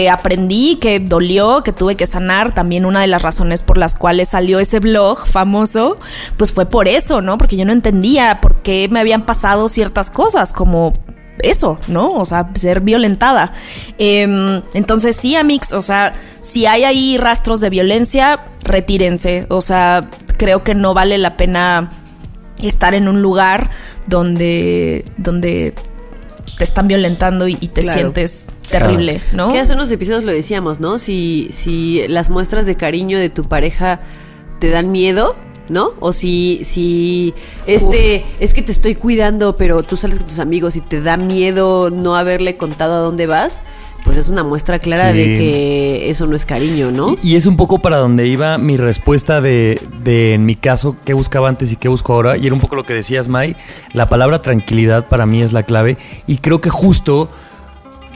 aprendí, que dolió, que tuve que sanar. También una de las razones por las cuales salió ese blog famoso, pues fue por eso, ¿no? Porque yo no entendía por qué me habían pasado ciertas cosas, como eso, ¿no? O sea, ser violentada. Em, entonces sí, Amix, o sea, si hay ahí rastros de violencia, retírense. O sea, creo que no vale la pena estar en un lugar donde, donde te están violentando y, y te Claro. sientes terrible, ¿no? Que hace unos episodios lo decíamos, ¿no? Si, si las muestras de cariño de tu pareja te dan miedo, ¿no? O si, si este, es que te estoy cuidando, pero tú sales con tus amigos y te da miedo no haberle contado a dónde vas, pues es una muestra clara Sí. de que eso no es cariño, ¿no? Y, y es un poco para donde iba mi respuesta de, de, en mi caso, qué buscaba antes y qué busco ahora. Y era un poco lo que decías, Mai. La palabra tranquilidad para mí es la clave. Y creo que justo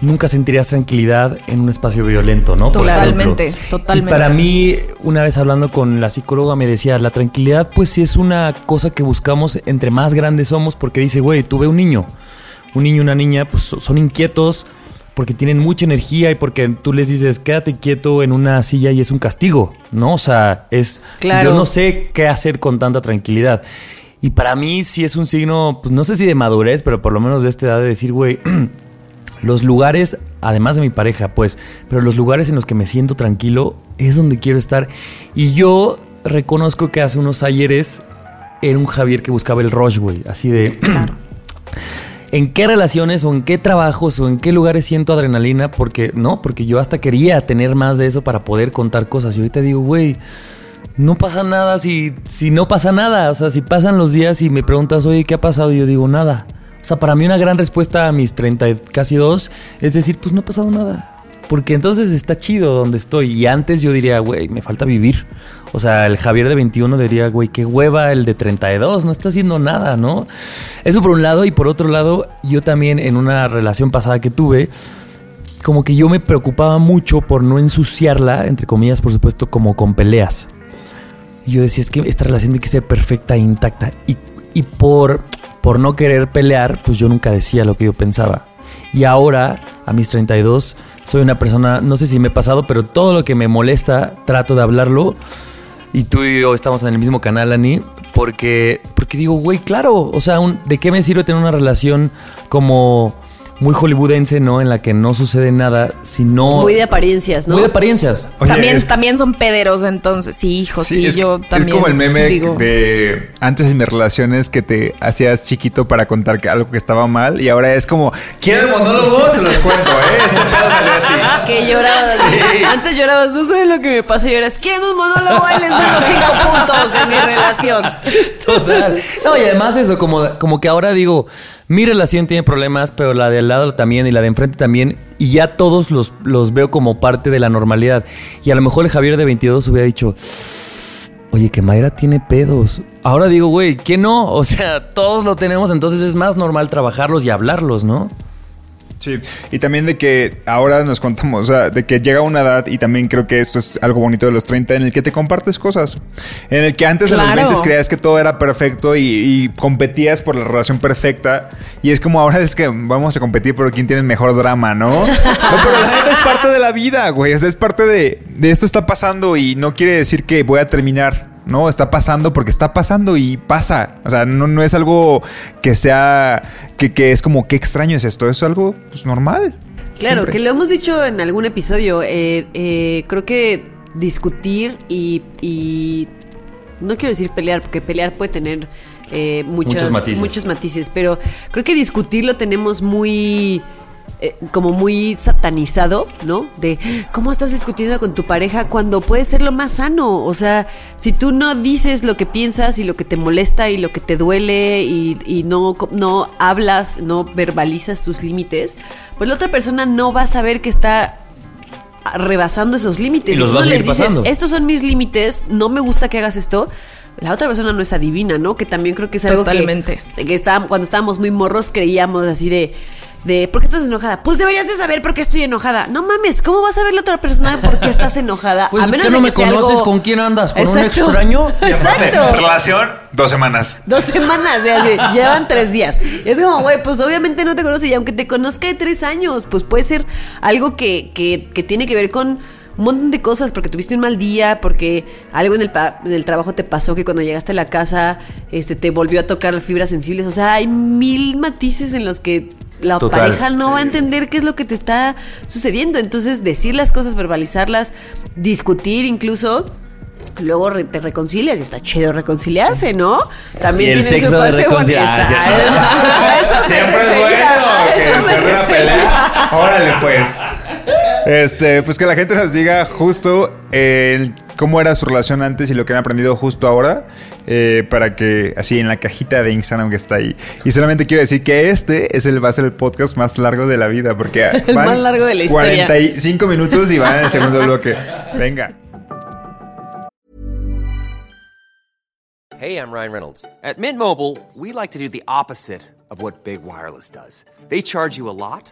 nunca sentirías tranquilidad en un espacio violento, ¿no? Totalmente, totalmente. Y para mí, una vez hablando con la psicóloga, me decía, la tranquilidad, pues sí es una cosa que buscamos entre más grandes somos, porque dice, güey, tuve un niño. Un niño y una niña, pues so- son inquietos porque tienen mucha energía y porque tú les dices, quédate quieto en una silla y es un castigo, ¿no? O sea, es. Claro. Yo no sé qué hacer con tanta tranquilidad. Y para mí sí es un signo, pues no sé si de madurez, pero por lo menos de esta edad de decir, güey, los lugares, además de mi pareja, pues, pero los lugares en los que me siento tranquilo es donde quiero estar. Y yo reconozco que hace unos ayeres era un Javier que buscaba el rush, güey, así de... ¿En qué relaciones o en qué trabajos o en qué lugares siento adrenalina? Porque no, porque yo hasta quería tener más de eso para poder contar cosas. Y ahorita digo, güey, no pasa nada si, si no pasa nada. O sea, si pasan los días y me preguntas, oye, ¿qué ha pasado? Yo digo, nada. O sea, para mí una gran respuesta a mis 30, y casi dos, es decir, pues no ha pasado nada. Porque entonces está chido donde estoy. Y antes yo diría, güey, me falta vivir. O sea, el Javier de 21 diría, güey, qué hueva el de 32, no está haciendo nada, ¿no? Eso por un lado. Y por otro lado, yo también en una relación pasada que tuve, como que yo me preocupaba mucho por no ensuciarla, entre comillas, por supuesto, como con peleas. Y yo decía, es que esta relación tiene que ser perfecta e intacta. Y, y por, por no querer pelear, pues yo nunca decía lo que yo pensaba. Y ahora, a mis 32, soy una persona, no sé si me he pasado, pero todo lo que me molesta, trato de hablarlo. Y tú y yo estamos en el mismo canal, Ani, porque, porque digo, güey, claro, o sea, ¿de qué me sirve tener una relación como muy hollywoodense, ¿no? En la que no sucede nada, sino... Muy de apariencias, ¿no? Muy de apariencias. Oye, también, es- también son pederos, entonces. Sí, hijo, sí, es, yo es también. como el meme digo, de antes en mis relaciones que te hacías chiquito para contar que algo que estaba mal y ahora es como, ¿quieren el monólogo? Se los cuento, ¿eh? Este pedo salió así. Que llorabas. Antes llorabas, no sé lo que me pasa. Y ahora es, ¿quieren un monólogo? Ahí les doy los cinco puntos de mi relación. No, y además eso, como, como que ahora digo, mi relación tiene problemas, pero la de al lado también y la de enfrente también, y ya todos los, los veo como parte de la normalidad. Y a lo mejor el Javier de 22 hubiera dicho, oye, que Mayra tiene pedos. Ahora digo, güey, ¿qué no? O sea, todos lo tenemos, entonces es más normal trabajarlos y hablarlos, ¿no? Sí, y también de que ahora nos contamos, o sea, de que llega una edad, y también creo que esto es algo bonito de los 30, en el que te compartes cosas. En el que antes en Claro. los 20 creías que todo era perfecto y, y competías por la relación perfecta. Y es como ahora es que vamos a competir por quién tiene el mejor drama, ¿no? No, pero la neta es parte de la vida, güey. O sea, es parte de, de esto está pasando y no quiere decir que voy a terminar. No, está pasando porque está pasando y pasa. O sea, no, no es algo que sea, que, que es como, qué extraño es esto. Es algo pues, normal. Claro, Siempre. que lo hemos dicho en algún episodio. eh, eh, creo que discutir y, y- No quiero decir pelear, porque pelear puede tener eh, muchos, Muchos matices. muchos matices, pero creo que discutir lo tenemos muy. Eh, como muy satanizado, ¿no? De cómo estás discutiendo con tu pareja cuando puede ser lo más sano. O sea, si tú no dices lo que piensas y lo que te molesta y lo que te duele y, y no, no hablas, no verbalizas tus límites, pues la otra persona no va a saber que está rebasando esos límites. Y los tú va a no le seguir dices, pasando. estos son mis límites, no me gusta que hagas esto. La otra persona no es adivina, ¿no? Que también creo que es algo que- Totalmente. que, estaba- cuando estábamos muy morros creíamos así de de ¿por qué estás enojada? Pues deberías de saber por qué estoy enojada. No mames, ¿cómo vas a ver la otra persona por qué estás enojada? Pues, a menos ¿qué no de me que conoces? algo- ¿Con quién andas? ¿Con un Exacto. extraño? Exacto. Relación, dos semanas. Dos semanas, ya, ya, llevan tres días. Es como, güey, pues obviamente no te conoce y aunque te conozca de tres años, pues puede ser algo que, que, que tiene que ver con un montón de cosas, porque tuviste un mal día, porque algo en el, pa- en el trabajo te pasó que cuando llegaste a la casa este, te volvió a tocar las fibras sensibles. O sea, hay mil matices en los que la Total. pareja no va a entender qué es lo que te está sucediendo. Entonces, decir las cosas, verbalizarlas, discutir incluso. Luego re- te reconcilias y está chido reconciliarse, ¿no? También Y el tiene su sexo de parte reconciliarse. me Siempre es bueno que una pelea. Órale, pues. Este, pues que la gente nos diga justo eh, cómo era su relación antes y lo que han aprendido justo ahora. Eh, para que así en la cajita de Instagram que está ahí. Y solamente quiero decir que este es el, va a ser el podcast más largo de la vida. Porque El van más largo de la historia. 45 minutos y van en el segundo bloque. Venga. Hey, I'm Ryan Reynolds. At Mint Mobile, we like to do the opposite of what Big Wireless does. They charge you a lot,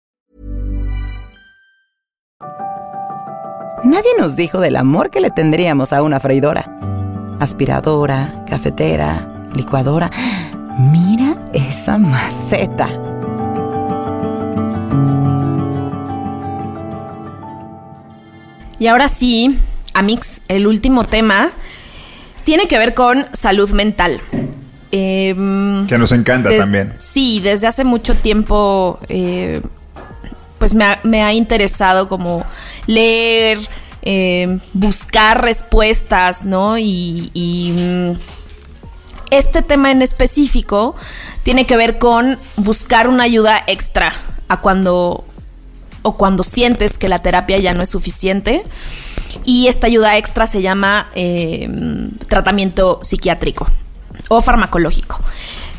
Nadie nos dijo del amor que le tendríamos a una freidora. Aspiradora, cafetera, licuadora. Mira esa maceta. Y ahora sí, Amix, el último tema tiene que ver con salud mental. Em, Que nos encanta des- también. Sí, desde hace mucho tiempo, eh, pues me ha, me ha interesado como leer, eh, buscar respuestas, ¿no? Y, mm, este tema en específico tiene que ver con buscar una ayuda extra a cuando o cuando sientes que la terapia ya no es suficiente. Y esta ayuda extra se llama eh, tratamiento psiquiátrico o farmacológico.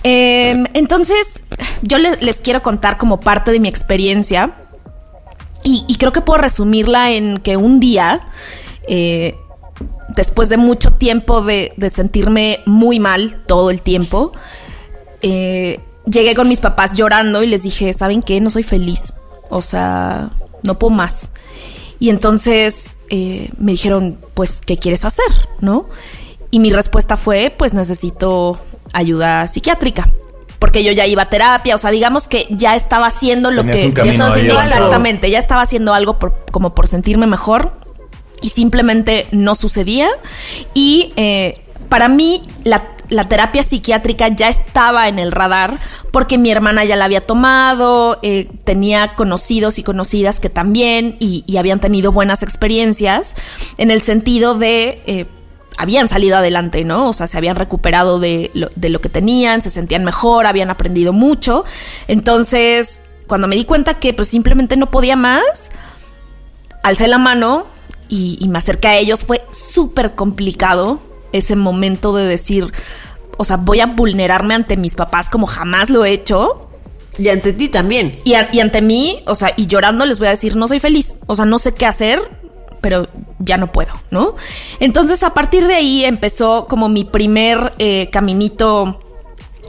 Eh, entonces, yo le- les quiero contar como parte de mi experiencia y, creo que puedo resumirla en que un día, eh, después de mucho tiempo de, de sentirme muy mal todo el tiempo, eh, llegué con mis papás llorando y les dije, ¿saben qué? No soy feliz. O sea, no puedo más. Y entonces eh, me dijeron, pues, ¿qué quieres hacer? ¿No? Y mi respuesta fue, pues necesito ayuda psiquiátrica. Porque yo ya iba a terapia, o sea, digamos que ya estaba haciendo lo Tenías que... un camino ya haciendo exactamente, ya estaba haciendo algo por- como por sentirme mejor y simplemente no sucedía. Y eh, para mí la, la terapia psiquiátrica ya estaba en el radar porque mi hermana ya la había tomado, eh, tenía conocidos y conocidas que también y, y habían tenido buenas experiencias en el sentido de... eh, habían salido adelante, ¿no? O sea, se habían recuperado de lo, de lo que tenían, se sentían mejor, habían aprendido mucho. Entonces, cuando me di cuenta que pues simplemente no podía más, alcé la mano y, y me acerqué a ellos. Fue súper complicado ese momento de decir, o sea, voy a vulnerarme ante mis papás como jamás lo he hecho. Y ante ti también. Y, a- y ante mí, o sea, y llorando les voy a decir, no soy feliz. O sea, no sé qué hacer, pero ya no puedo, ¿no? Entonces, a partir de ahí empezó como mi primer eh, caminito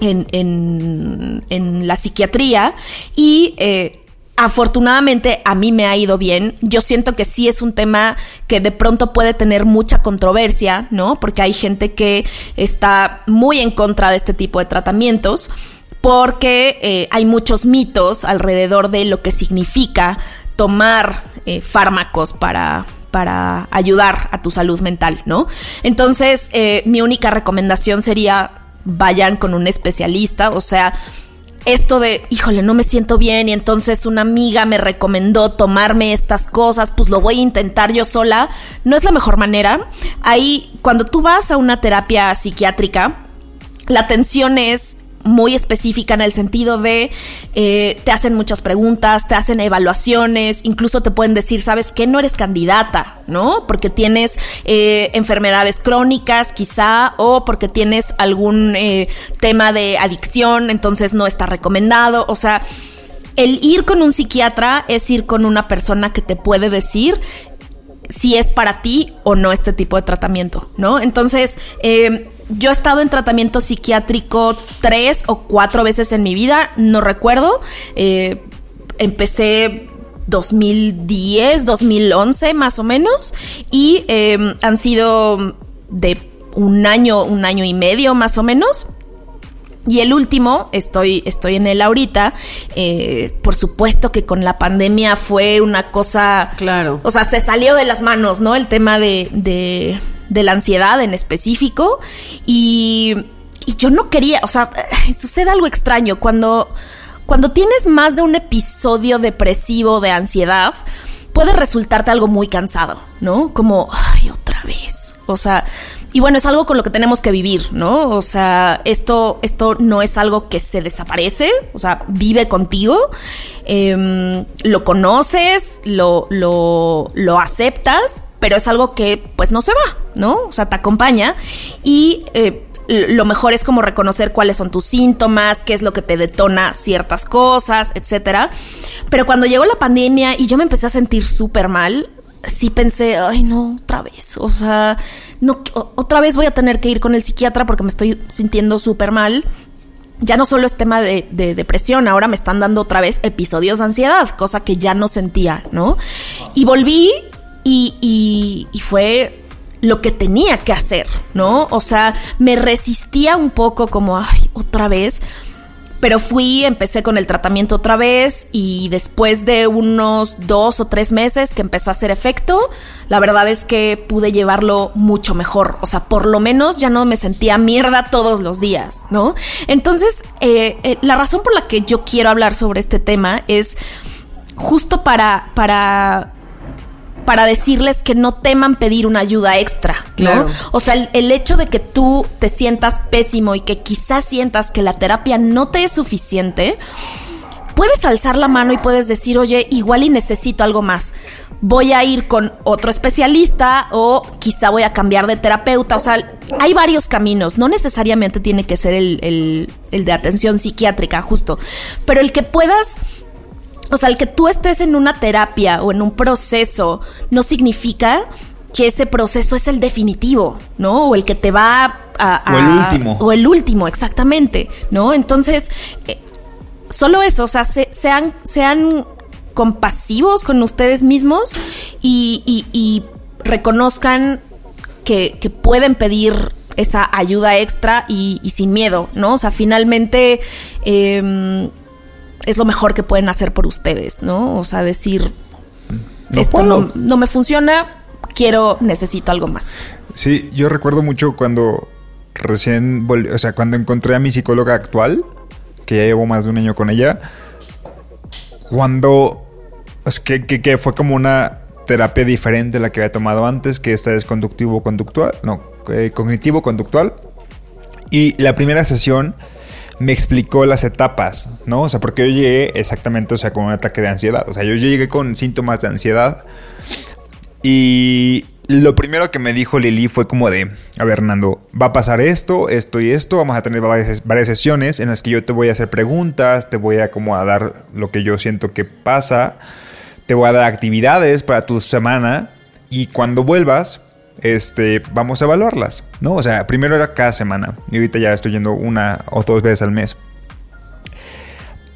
en, en- en la psiquiatría y eh, afortunadamente a mí me ha ido bien. Yo siento que sí es un tema que de pronto puede tener mucha controversia, ¿no? Porque hay gente que está muy en contra de este tipo de tratamientos porque eh, hay muchos mitos alrededor de lo que significa tomar fármacos para, para ayudar a tu salud mental, ¿no? Entonces, eh, mi única recomendación sería vayan con un especialista, o sea, esto de, híjole, no me siento bien y entonces una amiga me recomendó tomarme estas cosas, pues lo voy a intentar yo sola, no es la mejor manera. Ahí, cuando tú vas a una terapia psiquiátrica, la atención es muy específica en el sentido de eh, te hacen muchas preguntas, te hacen evaluaciones, incluso te pueden decir, sabes que no eres candidata, ¿no? Porque tienes eh, enfermedades crónicas quizá o porque tienes algún eh, tema de adicción, entonces no está recomendado, o sea, el ir con un psiquiatra es ir con una persona que te puede decir si es para ti o no este tipo de tratamiento, ¿no? Entonces, eh, yo he estado en tratamiento psiquiátrico tres o cuatro veces en mi vida, no recuerdo. Eh, empecé 2010, 2011 más o menos, y eh, han sido de un año, un año y medio más o menos. Y el último, estoy, estoy en él ahorita. eh, por supuesto que con la pandemia fue una cosa. Claro. O sea, se salió de las manos, ¿no? El tema de, de, de la ansiedad en específico. Y, y yo no quería, o sea, sucede algo extraño. Cuando, cuando tienes más de un episodio depresivo de ansiedad, puede resultarte algo muy cansado, ¿no? Como, ay, otra vez. O sea, y bueno, es algo con lo que tenemos que vivir, ¿no? O sea, esto, esto no es algo que se desaparece, o sea, vive contigo, em, lo conoces, lo, lo, lo aceptas, pero es algo que pues no se va, ¿no? O sea, te acompaña y... eh, lo mejor es como reconocer cuáles son tus síntomas, qué es lo que te detona ciertas cosas, etcétera. Pero cuando llegó la pandemia y yo me empecé a sentir súper mal, sí pensé, ay no, otra vez, o sea, no, otra vez voy a tener que ir con el psiquiatra porque me estoy sintiendo súper mal. Ya no solo es tema de, de depresión, ahora me están dando otra vez episodios de ansiedad, cosa que ya no sentía, ¿no? Y volví y, y- fue lo que tenía que hacer, ¿no? O sea, me resistía un poco como, ay, otra vez. Pero fui, empecé con el tratamiento otra vez y después de unos dos o tres meses que empezó a hacer efecto, la verdad es que pude llevarlo mucho mejor. O sea, por lo menos ya no me sentía mierda todos los días, ¿no? Entonces, eh, eh, la razón por la que yo quiero hablar sobre este tema es justo para, para para decirles que no teman pedir una ayuda extra, ¿no? Claro. O sea, el, el hecho de que tú te sientas pésimo y que quizás sientas que la terapia no te es suficiente, puedes alzar la mano y puedes decir, oye, igual y necesito algo más. Voy a ir con otro especialista o quizá voy a cambiar de terapeuta. O sea, hay varios caminos. No necesariamente tiene que ser el, el- el de atención psiquiátrica, justo. Pero el que puedas o sea, el que tú estés en una terapia o en un proceso no significa que ese proceso es el definitivo, ¿no? O el que te va a... a- O el último. O el último, exactamente, ¿no? Entonces, eh, solo eso, o sea, se- sean, sean compasivos con ustedes mismos y, y- y reconozcan que, que pueden pedir esa ayuda extra y, y sin miedo, ¿no? O sea, finalmente eh, es lo mejor que pueden hacer por ustedes, ¿no? O sea, decir, No esto no, no me funciona, quiero, necesito algo más. Sí, yo recuerdo mucho cuando recién, volví- o sea, cuando encontré a mi psicóloga actual, que ya llevo más de un año con ella, cuando, es que, que, que fue como una terapia diferente a la que había tomado antes, que esta es conductivo-conductual, no, eh, cognitivo-conductual. Y la primera sesión me explicó las etapas, ¿no? O sea, porque yo llegué exactamente, o sea, con un ataque de ansiedad. O sea, yo llegué con síntomas de ansiedad. Y lo primero que me dijo Lili fue como de, a ver, Hernando, va a pasar esto, esto y esto, vamos a tener varias, varias sesiones en las que yo te voy a hacer preguntas, te voy a como a dar lo que yo siento que pasa, te voy a dar actividades para tu semana y cuando vuelvas, este, vamos a evaluarlas, ¿no? O sea, primero era cada semana y ahorita ya estoy yendo una o dos veces al mes.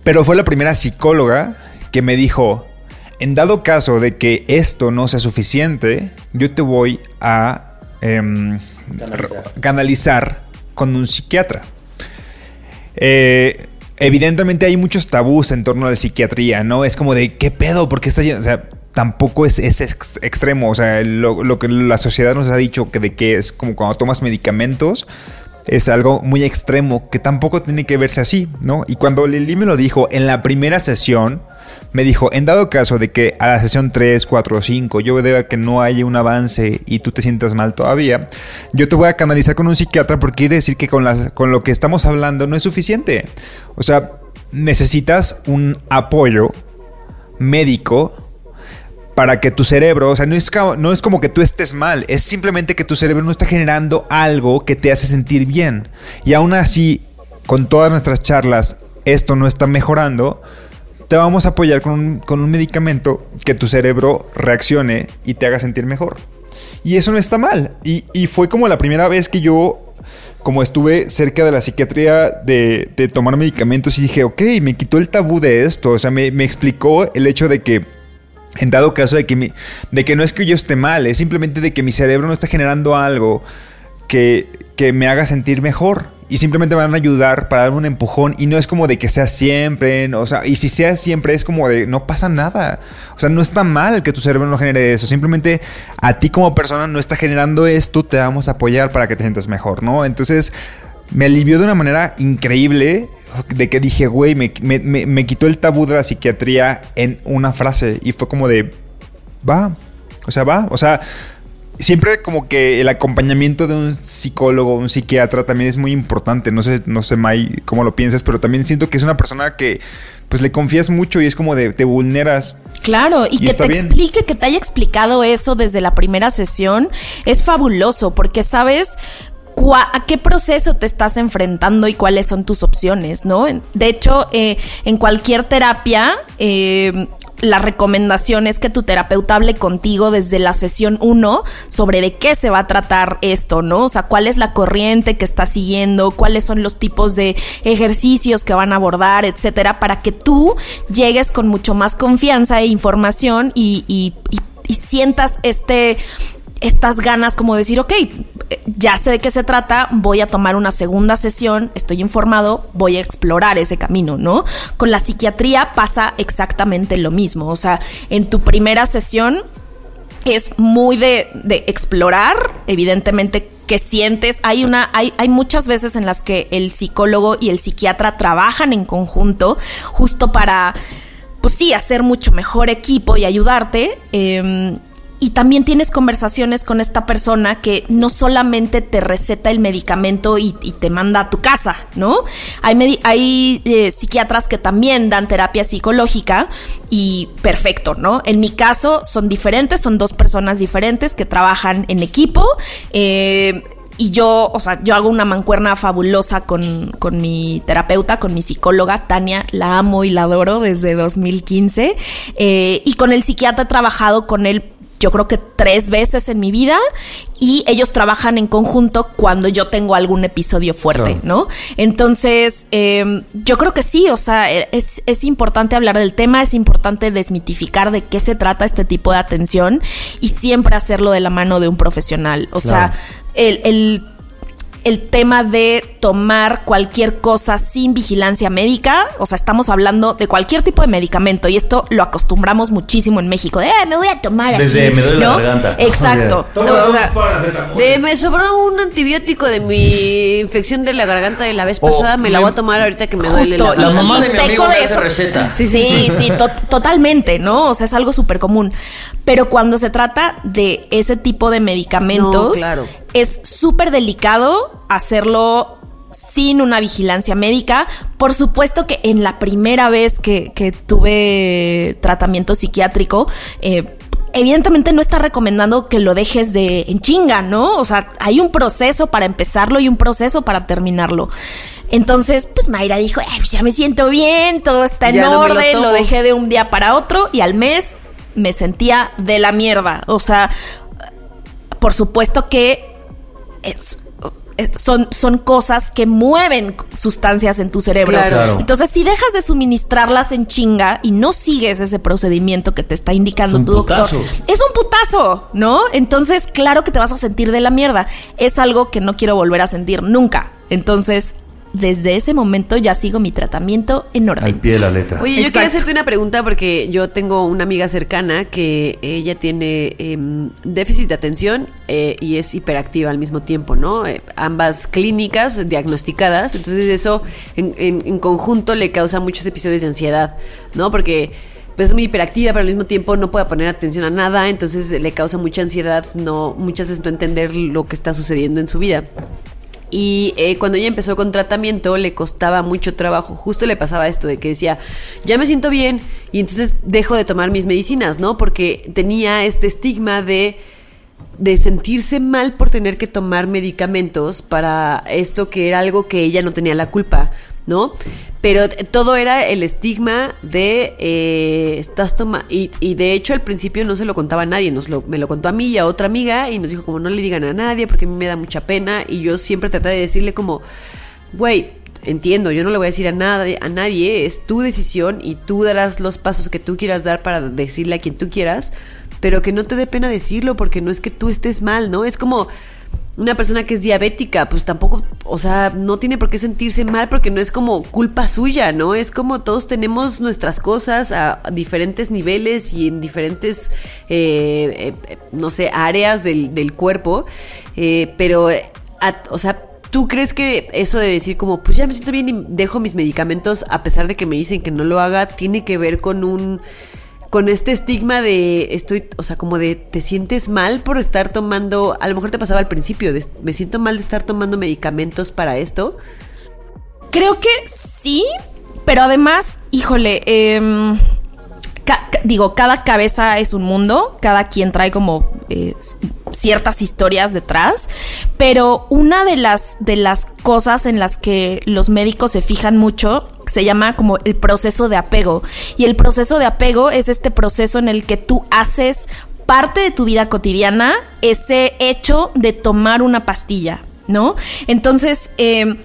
Pero fue la primera psicóloga que me dijo, en dado caso de que esto no sea suficiente, yo te voy a em, Canalizar. canalizar con un psiquiatra. Eh, evidentemente hay muchos tabús en torno a la psiquiatría, ¿no? Es como de, ¿qué pedo? ¿Por qué está lleno? O sea, tampoco es, es ex- extremo. O sea, lo, lo que la sociedad nos ha dicho que de que es como cuando tomas medicamentos, es algo muy extremo que tampoco tiene que verse así, ¿no? Y cuando Lili me lo dijo en la primera sesión, me dijo, en dado caso de que a la sesión 3, 4 o 5 yo vea que no haya un avance y tú te sientas mal todavía, yo te voy a canalizar con un psiquiatra porque quiere decir que con, las, con lo que estamos hablando no es suficiente. O sea, necesitas un apoyo médico para que tu cerebro, o sea, no es, no es como que tú estés mal, es simplemente que tu cerebro no está generando algo que te hace sentir bien. Y aún así, con todas nuestras charlas, esto no está mejorando, te vamos a apoyar con un, con un medicamento que tu cerebro reaccione y te haga sentir mejor. Y eso no está mal. Y, y fue como la primera vez que yo, como estuve cerca de la psiquiatría de, de tomar medicamentos y dije, ok, me quitó el tabú de esto. O sea, me, me explicó el hecho de que en dado caso de que, mi- de que no es que yo esté mal, es simplemente de que mi cerebro no está generando algo que, que me haga sentir mejor. Y simplemente me van a ayudar para darme un empujón. Y no es como de que sea siempre. O sea, y si sea siempre es como de no pasa nada. O sea, no está mal que tu cerebro no genere eso. Simplemente a ti como persona no está generando esto. Te vamos a apoyar para que te sientas mejor, ¿no? Entonces me alivió de una manera increíble de que dije, güey, me, me- me- me quitó el tabú de la psiquiatría en una frase y fue como de, va, o sea, va, o sea, siempre como que el acompañamiento de un psicólogo, un psiquiatra también es muy importante, no sé, no sé, May, cómo lo piensas, pero también siento que es una persona que pues le confías mucho y es como de, te vulneras. Claro, y, Y que te bien. explique, que te haya explicado eso desde la primera sesión, es fabuloso, porque sabes a qué proceso te estás enfrentando y cuáles son tus opciones, ¿no? De hecho, eh, en cualquier terapia, eh, la recomendación es que tu terapeuta hable contigo desde la sesión 1 sobre de qué se va a tratar esto, ¿no? O sea, cuál es la corriente que está siguiendo, cuáles son los tipos de ejercicios que van a abordar, etcétera, para que tú llegues con mucho más confianza e información y- y sientas este estas ganas como de decir, ok, eh, ya sé de qué se trata, voy a tomar una segunda sesión, estoy informado, voy a explorar ese camino, ¿no? Con la psiquiatría pasa exactamente lo mismo, o sea, en tu primera sesión es muy de, de explorar, evidentemente que sientes. Hay una, hay, hay muchas veces en las que el psicólogo y el psiquiatra trabajan en conjunto, justo para, pues sí, hacer mucho mejor equipo y ayudarte. eh, y también tienes conversaciones con esta persona que no solamente te receta el medicamento y, te manda a tu casa, ¿no? Hay, eh, psiquiatras que también dan terapia psicológica y perfecto, ¿no? En mi caso son diferentes, son dos personas diferentes que trabajan en equipo. eh, y yo, o sea, yo hago una mancuerna fabulosa con, con mi terapeuta, con mi psicóloga, Tania, la amo y la adoro desde 2015. eh, y con el psiquiatra he trabajado con él yo creo que tres veces en mi vida y ellos trabajan en conjunto cuando yo tengo algún episodio fuerte, Claro. ¿no? Entonces, eh, yo creo que sí, o sea, es, es importante hablar del tema, es importante desmitificar de qué se trata este tipo de atención y siempre hacerlo de la mano de un profesional. O sea, el, el el tema de tomar cualquier cosa sin vigilancia médica, o sea, estamos hablando de cualquier tipo de medicamento y esto lo acostumbramos muchísimo en México. De, "Eh, me voy a tomar así. Desde me duele la garganta. Exacto. O No, o sea, De, me sobró un antibiótico de mi infección de la garganta de la vez pasada, me la voy a tomar ahorita que me duele la. La mamá y de mi amigo me hace eso. receta. Sí, sí, sí, to- totalmente, ¿no? O sea, es algo súper común. Pero cuando se trata de ese tipo de medicamentos, No, claro. Es súper delicado hacerlo sin una vigilancia médica. Por supuesto que en la primera vez que, que tuve tratamiento psiquiátrico, eh, evidentemente no está recomendando que lo dejes de en chinga, ¿no? O sea, hay un proceso para empezarlo y un proceso para terminarlo. Entonces, pues Mayra dijo, "Ay, pues ya me siento bien, todo está en Ya no me lo orden, lo, tomo". dejé de un día para otro y al mes me sentía de la mierda. O sea, por supuesto que es- eh, son, son cosas que mueven sustancias en tu cerebro. Claro. Claro. Entonces, si dejas de suministrarlas en chinga y no sigues ese procedimiento que te está indicando Es tu doctor, es un putazo, ¿no? Entonces, claro que te vas a sentir de la mierda. Es algo que no quiero volver a sentir nunca. Entonces, desde ese momento ya sigo mi tratamiento en Al orden. pie de la letra. Oye, yo quería hacerte una pregunta porque yo tengo una amiga cercana que ella tiene em, déficit de atención eh, y es hiperactiva al mismo tiempo, ¿no? Eh, ambas clínicas diagnosticadas, entonces eso en, en- en conjunto le causa muchos episodios de ansiedad, ¿no? Porque pues es muy hiperactiva, pero al mismo tiempo no puede poner atención a nada, entonces le causa mucha ansiedad, no muchas veces no entender lo que está sucediendo en su vida. Y eh, cuando ella empezó con tratamiento le costaba mucho trabajo. Justo le pasaba esto de que decía, ya me siento bien y entonces dejo de tomar mis medicinas, ¿no? Porque tenía este estigma de, de sentirse mal por tener que tomar medicamentos para esto que era algo que ella no tenía la culpa, ¿no? Pero todo era el estigma de eh, estás tomando. Y, de hecho al principio no se lo contaba a nadie, nos lo, me lo contó a mí y a otra amiga y nos dijo como no le digan a nadie porque a mí me da mucha pena y yo siempre traté de decirle como, güey, entiendo, yo no le voy a decir a, nada, a nadie, es tu decisión y tú darás los pasos que tú quieras dar para decirle a quien tú quieras, pero que no te dé pena decirlo porque no es que tú estés mal, ¿no? Es como una persona que es diabética, pues tampoco, o sea, no tiene por qué sentirse mal porque no es como culpa suya, ¿no? Es como todos tenemos nuestras cosas a diferentes niveles y en diferentes, eh, eh, no sé, áreas del, del cuerpo, eh, pero, o sea, ¿Tú crees que eso de decir como, pues ya me siento bien y dejo mis medicamentos a pesar de que me dicen que no lo haga, tiene que ver con un, con este estigma de estoy, o sea, como de te sientes mal por estar tomando, a lo mejor te pasaba al principio, de, me siento mal de estar tomando medicamentos para esto? Creo que sí, pero además, híjole, em, digo, cada cabeza es un mundo, cada quien trae como eh, ciertas historias detrás, pero una de las, de las cosas en las que los médicos se fijan mucho se llama como el proceso de apego. Y el proceso de apego es este proceso en el que tú haces parte de tu vida cotidiana ese hecho de tomar una pastilla, ¿no? Entonces, em,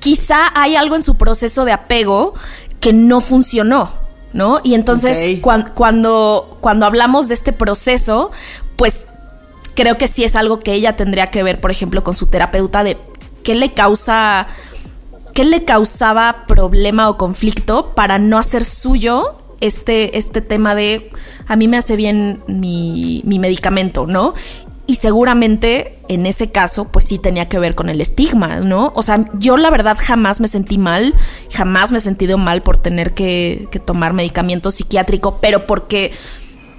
quizá hay algo en su proceso de apego que no funcionó, ¿no? Y entonces cuan- cuando, cuando hablamos de este proceso, pues creo que sí es algo que ella tendría que ver, por ejemplo, con su terapeuta de qué le causa, qué le causaba problema o conflicto para no hacer suyo este, este tema de a mí me hace bien mi, mi medicamento, ¿no? Y seguramente en ese caso, pues sí tenía que ver con el estigma, ¿no? O sea, yo la verdad jamás me sentí mal, jamás me he sentido mal por tener que, que tomar medicamento psiquiátrico, pero porque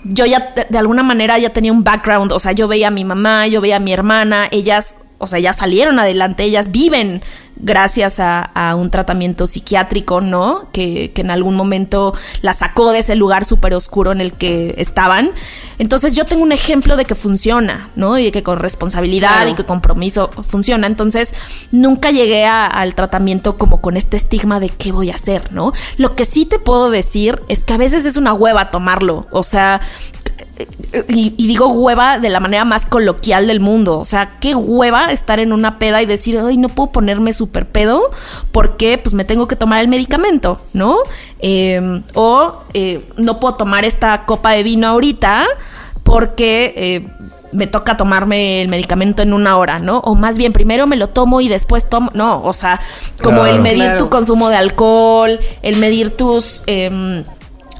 yo ya de, alguna manera ya tenía un background, o sea, yo veía a mi mamá, yo veía a mi hermana, ellas, o sea, ya salieron adelante, ellas viven gracias a, a un tratamiento psiquiátrico, ¿no? Que, que en algún momento la sacó de ese lugar súper oscuro en el que estaban. Entonces yo tengo un ejemplo de que funciona, ¿no? Y de que con responsabilidad Claro. y que compromiso funciona. Entonces nunca llegué a- al tratamiento como con este estigma de qué voy a hacer, ¿no? Lo que sí te puedo decir es que a veces es una hueva tomarlo. O sea, y, y digo hueva de la manera más coloquial del mundo. O sea, qué hueva estar en una peda y decir, ay, no puedo ponerme súper pedo porque pues me tengo que tomar el medicamento, ¿no? Eh, o eh, no puedo tomar esta copa de vino ahorita porque eh, me toca tomarme el medicamento en una hora, ¿no? O más bien, primero me lo tomo y después tomo. No, o sea, como Claro. el medir Claro. tu consumo de alcohol, el medir tus. em,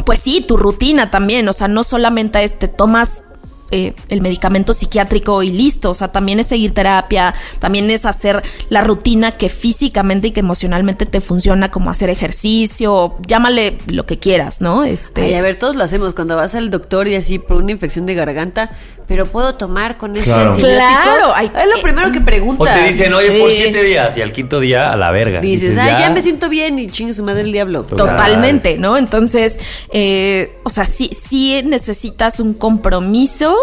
pues sí, tu rutina también. O sea, no solamente es te tomas. eh, el medicamento psiquiátrico y listo, o sea, también es seguir terapia, también es hacer la rutina que físicamente y que emocionalmente te funciona, como hacer ejercicio, llámale lo que quieras, ¿no? Este, Ay, a ver, todos lo hacemos cuando vas al doctor y así por una infección de garganta, pero puedo tomar con ese Claro. antibiótico. Claro, ay, es lo primero que O preguntas. te dicen, oye, por siete días y al quinto día a la verga. Dices, ay, ya me siento bien y chingue su madre el diablo. Totalmente, ¿no? Entonces, eh, o sea, sí, sí necesitas un compromiso.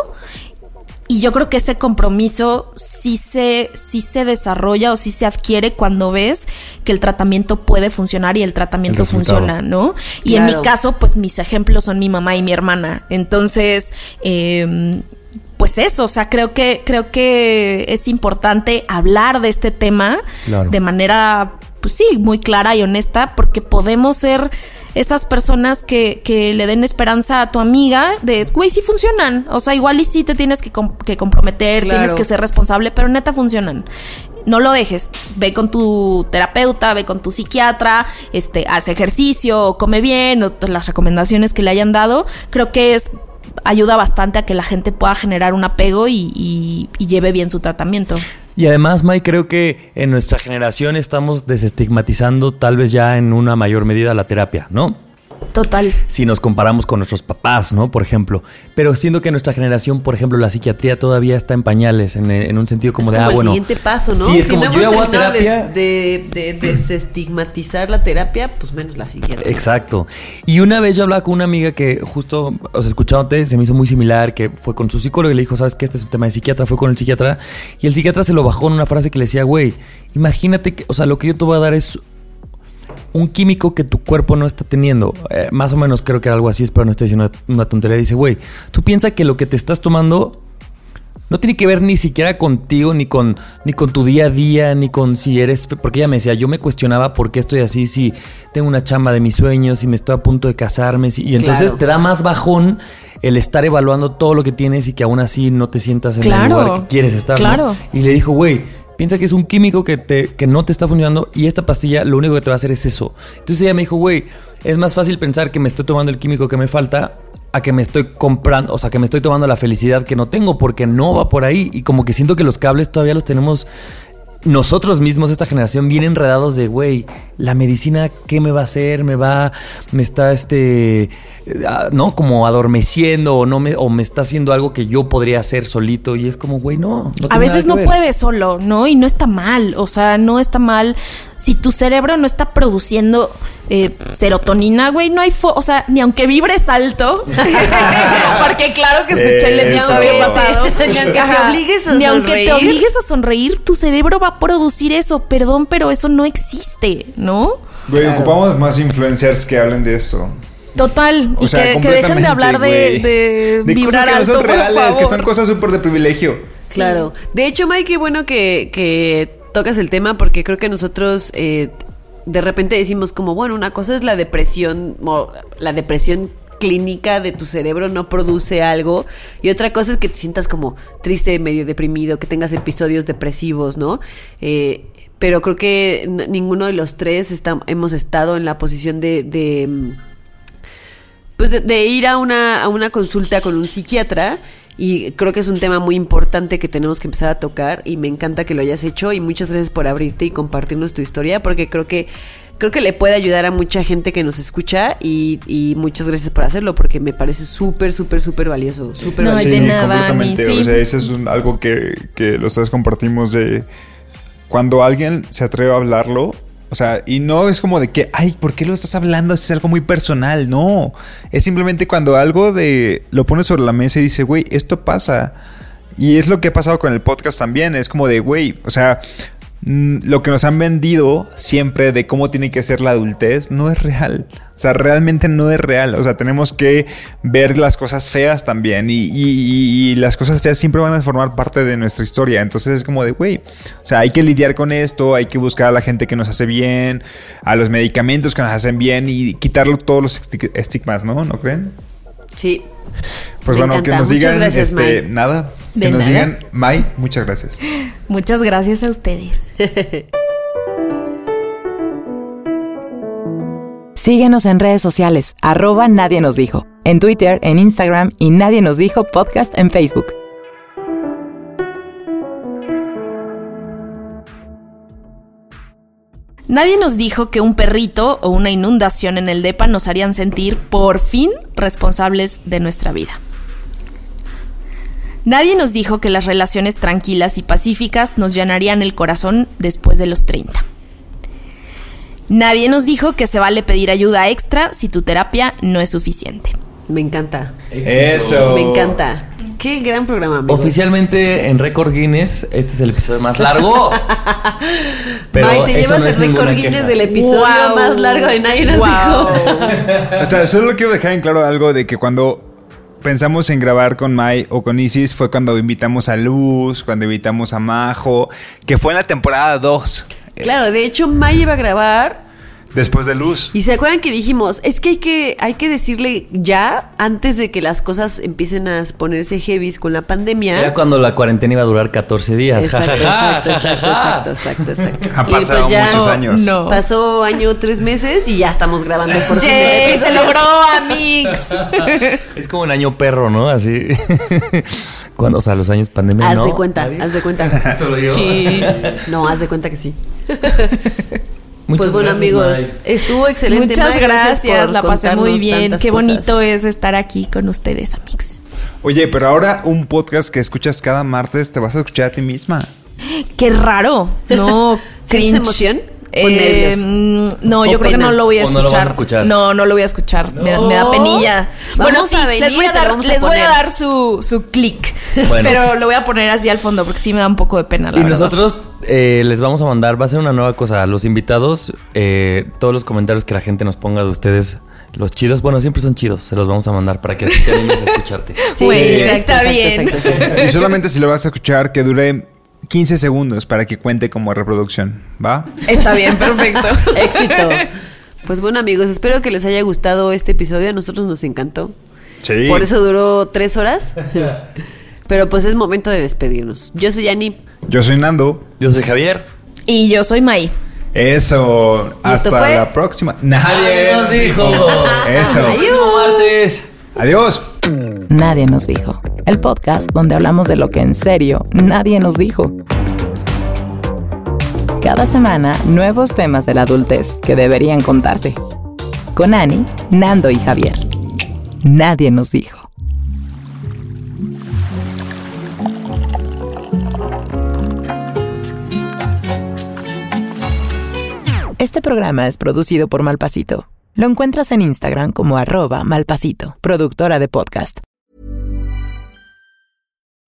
Y yo creo que ese compromiso sí se, sí se desarrolla o sí se adquiere cuando ves que el tratamiento puede funcionar y el tratamiento El funciona, ¿no? Y en mi caso, pues mis ejemplos son mi mamá y mi hermana. Entonces, eh, pues eso, o sea, creo que, creo que es importante hablar de este tema Claro. de manera, pues sí, muy clara y honesta, porque podemos ser esas personas que, que le den esperanza a tu amiga de, güey, sí funcionan. O sea, igual y sí te tienes que, com- que comprometer, Claro. tienes que ser responsable, pero neta funcionan. No lo dejes. Ve con tu terapeuta, ve con tu psiquiatra, este, haz ejercicio, come bien, o las recomendaciones que le hayan dado. Creo que es ayuda bastante a que la gente pueda generar un apego y, lleve bien su tratamiento. Y además, Mike, creo que en nuestra generación estamos desestigmatizando tal vez ya en una mayor medida la terapia, ¿no? Total. Si nos comparamos con nuestros papás, ¿no? Por ejemplo. Pero siendo que nuestra generación, por ejemplo, la psiquiatría todavía está en pañales, en, en un sentido como es de, como ah, el bueno. siguiente paso, ¿no? Sí, es si como no hemos terminado de, terapia. de, de desestigmatizar la terapia, pues menos la psiquiatra. Exacto. Y una vez yo hablaba con una amiga que justo, o sea, escuchándote, se me hizo muy similar, que fue con su psicólogo y le dijo, ¿sabes qué? Este es un tema de psiquiatra. Fue con el psiquiatra y el psiquiatra se lo bajó en una frase que le decía, güey, imagínate que, o sea, lo que yo te voy a dar es un químico que tu cuerpo no está teniendo. Eh, más o menos creo que algo así, espero no estoy diciendo una, una tontería. Dice, güey, tú piensas que lo que te estás tomando no tiene que ver ni siquiera contigo, ni con, ni con tu día a día, ni con si eres. Porque ella me decía, yo me cuestionaba por qué estoy así, si tengo una chamba de mis sueños, si me estoy a punto de casarme. si- y entonces Claro. te da más bajón el estar evaluando todo lo que tienes y que aún así no te sientas en Claro. el lugar que quieres estar. ¿no? Claro. Y le dijo, güey, piensa que es un químico que, te, que no te está funcionando y esta pastilla lo único que te va a hacer es eso. Entonces ella me dijo, güey, es más fácil pensar que me estoy tomando el químico que me falta a que me estoy comprando, o sea, que me estoy tomando la felicidad que no tengo porque no va por ahí y como que siento que los cables todavía los tenemos nosotros mismos, esta generación, bien enredados de, güey, la medicina, ¿qué me va a hacer? Me va, me está, este, ¿no? Como adormeciendo o, no me, o me está haciendo algo que yo podría hacer solito y es como, güey, no. no a veces no puedes solo, ¿no? Y no está mal, o sea, no está mal. Si tu cerebro no está produciendo eh, serotonina, güey, no hay, fo- o sea, ni aunque vibres alto, porque claro que escuché el episodio pasado, Ni aunque te obligues a ni aunque te sonreír. obligues a sonreír, tu cerebro va a producir eso, perdón, pero eso no existe, ¿no? Güey, ocupamos más influencers que hablen de esto. Total, O y sea, que, que dejen de hablar de, de güey. vibrar cosas que alto, no son por reales, favor. que son cosas súper de privilegio. Claro. De hecho, Mike, qué bueno que, que tocas el tema porque creo que nosotros eh, de repente decimos como, bueno, una cosa es la depresión, o la depresión clínica de tu cerebro no produce algo y otra cosa es que te sientas como triste, medio deprimido, que tengas episodios depresivos, ¿no? Eh, pero creo que ninguno de los tres está- hemos estado en la posición de- de mm, pues de, de ir a una, a una consulta con un psiquiatra y creo que es un tema muy importante que tenemos que empezar a tocar y me encanta que lo hayas hecho y muchas gracias por abrirte y compartirnos tu historia porque creo que creo que le puede ayudar a mucha gente que nos escucha y, y muchas gracias por hacerlo porque me parece súper súper súper valioso súper No, valioso. de nada, completamente. Sí. O sea, eso es un- algo que, que los tres compartimos de cuando alguien se atreve a hablarlo. O sea, y no es como de que, ay, ¿por qué lo estás hablando? Es algo muy personal. No. Es simplemente cuando algo de lo pones sobre la mesa y dice, güey, esto pasa. Y es lo que ha pasado con el podcast también. Es como de, güey, o sea, lo que nos han vendido siempre de cómo tiene que ser la adultez no es real. O sea, realmente no es real. O sea, tenemos que ver las cosas feas también. Y, y- y las cosas feas siempre van a formar parte de nuestra historia. Entonces es como de, güey, o sea, hay que lidiar con esto, hay que buscar a la gente que nos hace bien, a los medicamentos que nos hacen bien y quitarle todos los esti- estigmas, ¿no? ¿No creen? Sí. Pues Me bueno, que nos Muchas digan, gracias, este, nada. Que De nos nada. digan, Mai, muchas gracias. Muchas gracias a ustedes. Síguenos en redes sociales, arroba Nadie nos dijo, en Twitter, en Instagram y Nadie nos dijo podcast en Facebook. Nadie nos dijo que un perrito o una inundación en el DEPA nos harían sentir, por fin, responsables de nuestra vida. Nadie nos dijo que las relaciones tranquilas y pacíficas nos llenarían el corazón después de los 30. Nadie nos dijo que se vale pedir ayuda extra si tu terapia no es suficiente. Me encanta. Eso. Me encanta. Qué gran programa, amigos. Oficialmente en récord Guinness, este es el episodio más largo. Pero Ay, te eso llevas no es el récord Guinness queja. del episodio más largo de nadie nos dijo. O sea, solo quiero dejar en claro algo de que cuando pensamos en grabar con Mai o con Isis fue cuando invitamos a Luz, cuando invitamos a Majo, que fue en la temporada 2, Claro, de hecho, May iba a grabar. Después de Luz. Y se acuerdan que dijimos, es que hay que, hay que decirle ya antes de que las cosas empiecen a ponerse heavies con la pandemia. Era cuando la cuarentena iba a durar 14 días. Exacto, exacto, exacto, exacto, exacto, exacto. Han Y pues pasado ya muchos años. No. Pasó año, tres meses y ya estamos grabando por fin. ¡Yay! ¡Se logró, Amix! Es como un año perro, ¿no? Así. Cuando, o sea, los años pandemia. Haz no. de cuenta, haz de cuenta. Solo yo. Sí. No, haz de cuenta que sí. Muchas pues bueno, gracias, amigos, estuvo excelente. Muchas May, gracias, por la pasé muy bien. Qué cosas. bonito es estar aquí con ustedes, Amix. Oye, pero ahora un podcast que escuchas cada martes te vas a escuchar a ti misma. Qué raro. No, ¿Sientes emoción Eh, mm, no, ¿O yo creo que no lo voy a ¿O no lo escuchar. vas a escuchar? No, no lo voy a escuchar. Me, da- me da penilla. Vamos bueno, sí, a venir les voy a dar, les voy a dar su, su clic. Bueno. Pero lo voy a poner así al fondo porque sí me da un poco de pena, la Y verdad. nosotros eh, les vamos a mandar, va a ser una nueva cosa. A los invitados, eh, todos los comentarios que la gente nos ponga de ustedes, los chidos, bueno, siempre son chidos, se los vamos a mandar para que así te animes a escucharte. Sí, exacto, está exacto, bien. exacto, exacto. Y solamente si lo vas a escuchar que dure 15 segundos para que cuente como reproducción, ¿va? Está bien, perfecto. Éxito. Pues bueno, amigos, espero que les haya gustado este episodio. A nosotros nos encantó. Sí. Por eso duró tres horas. Pero pues es momento de despedirnos. Yo soy Yani. Yo soy Nando. Yo soy Javier. Y yo soy Mai. Eso. ¿Y esto Hasta fue? la próxima. Nadie nos dijo. Eso. Martes. Adiós. Nadie nos dijo. El podcast donde hablamos de lo que en serio nadie nos dijo. Cada semana, nuevos temas de la adultez que deberían contarse. Con Ani, Nando y Javier. Nadie nos dijo. Este programa es producido por Malpasito. Lo encuentras en Instagram como arroba malpasito, productora de podcast.